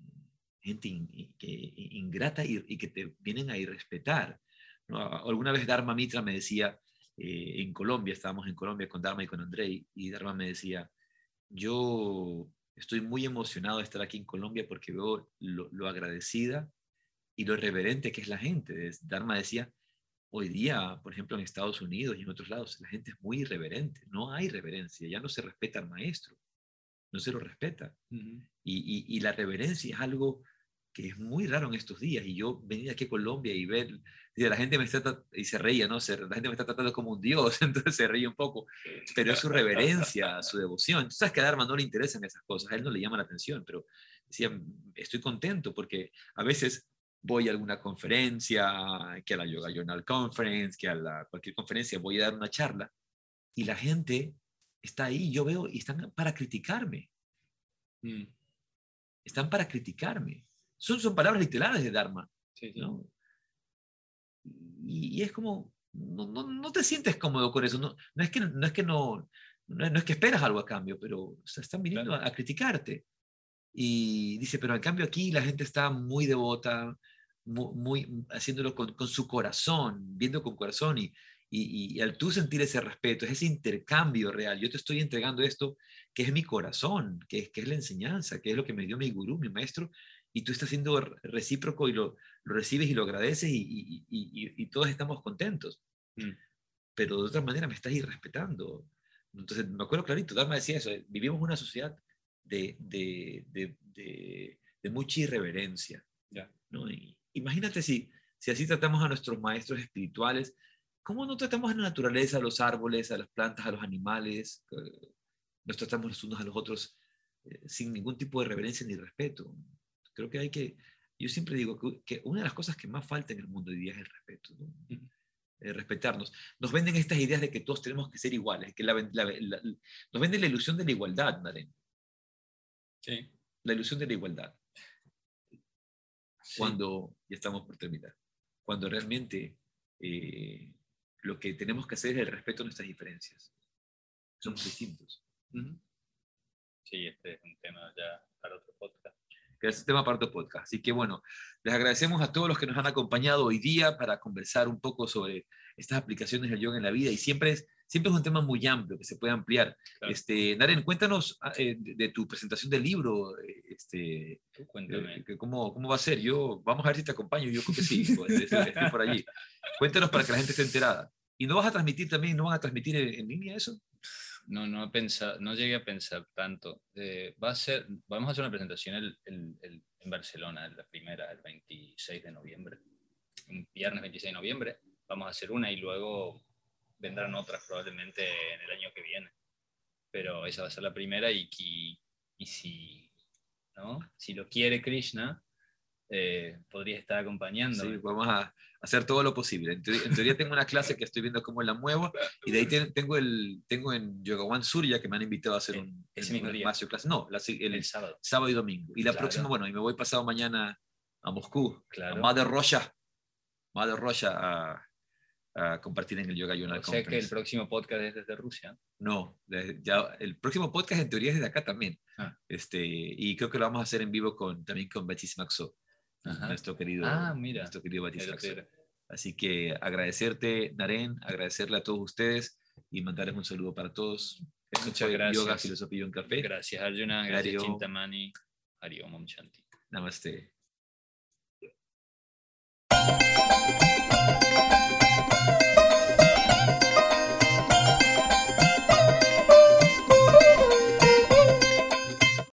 gente que, ingrata y, y, que te vienen a irrespetar. ¿no? Alguna vez Dharma Mitra me decía, eh, en Colombia, estábamos en Colombia con Dharma y con Andrei, y Dharma me decía, yo estoy muy emocionado de estar aquí en Colombia porque veo lo, agradecida y lo reverente que es la gente. Dharma decía, hoy día, por ejemplo, en Estados Unidos y en otros lados, la gente es muy irreverente, no hay reverencia, ya no se respeta al maestro, no se lo respeta. y, y, la reverencia es algo que es muy raro en estos días. Y yo venía aquí a Colombia y ver, y la gente me está, y se reía, ¿no? la gente me está tratando como un dios, entonces se reía un poco, pero es su reverencia, su devoción. Tú sabes que a Dharma no le interesan esas cosas, a él no le llama la atención, pero decía, estoy contento porque a veces voy a alguna conferencia, que a la Yoga Journal Conference, que a la, cualquier conferencia, voy a dar una charla, y la gente está ahí, yo veo, y están para criticarme. Mm. Están para criticarme son, son palabras literales de Dharma. ¿no? Y, es como, no, no, no, te sientes cómodo con eso. No, no es que, no, es que no, no, es que esperas algo a cambio, pero están viniendo a, criticarte. Y dice, pero al cambio aquí la gente está muy devota, muy, haciéndolo con, con, su corazón, viendo con corazón y, y, y, al tú sentir ese respeto, ese intercambio real, yo te estoy entregando esto que es mi corazón, que es, que es la enseñanza, que es lo que me dio mi gurú, mi maestro, y tú estás siendo recíproco y lo, recibes y lo agradeces y, todos estamos contentos. Mm. Pero de otra manera me estás irrespetando. Entonces, me acuerdo clarito, Dharma decía eso, vivimos una sociedad de, de, mucha irreverencia. ¿no? Imagínate si, si así tratamos a nuestros maestros espirituales, ¿cómo no tratamos a la naturaleza, a los árboles, a las plantas, a los animales? Nos tratamos los unos a los otros eh, sin ningún tipo de reverencia ni respeto. Creo que hay que, yo siempre digo que, una de las cosas que más falta en el mundo hoy día es el respeto, respetarnos. Nos venden estas ideas de que todos tenemos que ser iguales, que la, nos venden la ilusión de la igualdad, Naren. Sí. La ilusión de la igualdad. Cuando, ya estamos por terminar, cuando realmente eh, lo que tenemos que hacer es el respeto a nuestras diferencias. Somos distintos. Sí, este es un tema ya para otro podcast que es el tema para otro podcast. Así que bueno, les agradecemos a todos los que nos han acompañado hoy día para conversar un poco sobre estas aplicaciones del yoga en la vida y siempre es, siempre es un tema muy amplio que se puede ampliar. Este, Naren, cuéntanos ah, eh, de, tu presentación del libro, eh, este, cuéntame. Eh, cómo, ¿cómo va a ser? Yo, vamos a ver si te acompaño, yo creo que sí, pues, estoy, por allí. Cuéntanos para que la gente esté enterada. ¿Y no vas a transmitir también, no van a transmitir en, línea eso? No, no, pensado, no llegué a pensar tanto. va a ser, vamos a hacer una presentación el, el, en Barcelona, la primera, el 26 de noviembre. Un viernes 26 de noviembre. Vamos a hacer una y luego vendrán otras probablemente en el año que viene. Pero esa va a ser la primera y, y, si, ¿no? si lo quiere Krishna, eh, podría estar acompañando. Sí, vamos a hacer todo lo posible. En teoría, tengo una clase que estoy viendo cómo la muevo y de ahí tengo, el, tengo en Yoga Surya que me han invitado a hacer un, ese mismo día. clase. No, el, sábado. sábado y domingo. Y la próxima, bueno, y me voy pasado mañana a Moscú, claro. a Madre Rocha, Madre Rocha a, a compartir en el Yoga Yuna o sea que el próximo podcast es desde Rusia. No, ya, el próximo podcast en teoría es desde acá también. Ah. Este, y creo que lo vamos a hacer en vivo con, también con Batis Maxo, nuestro querido, ah, mira. nuestro querido Batis Maxo. Así que agradecerte, Naren, agradecerle a todos ustedes y mandarles un saludo para todos. Muchas gracias. Yoga, Filosofía y un Café. Gracias, Arjuna. Gracias, Chintamani. Hariom. Namaste.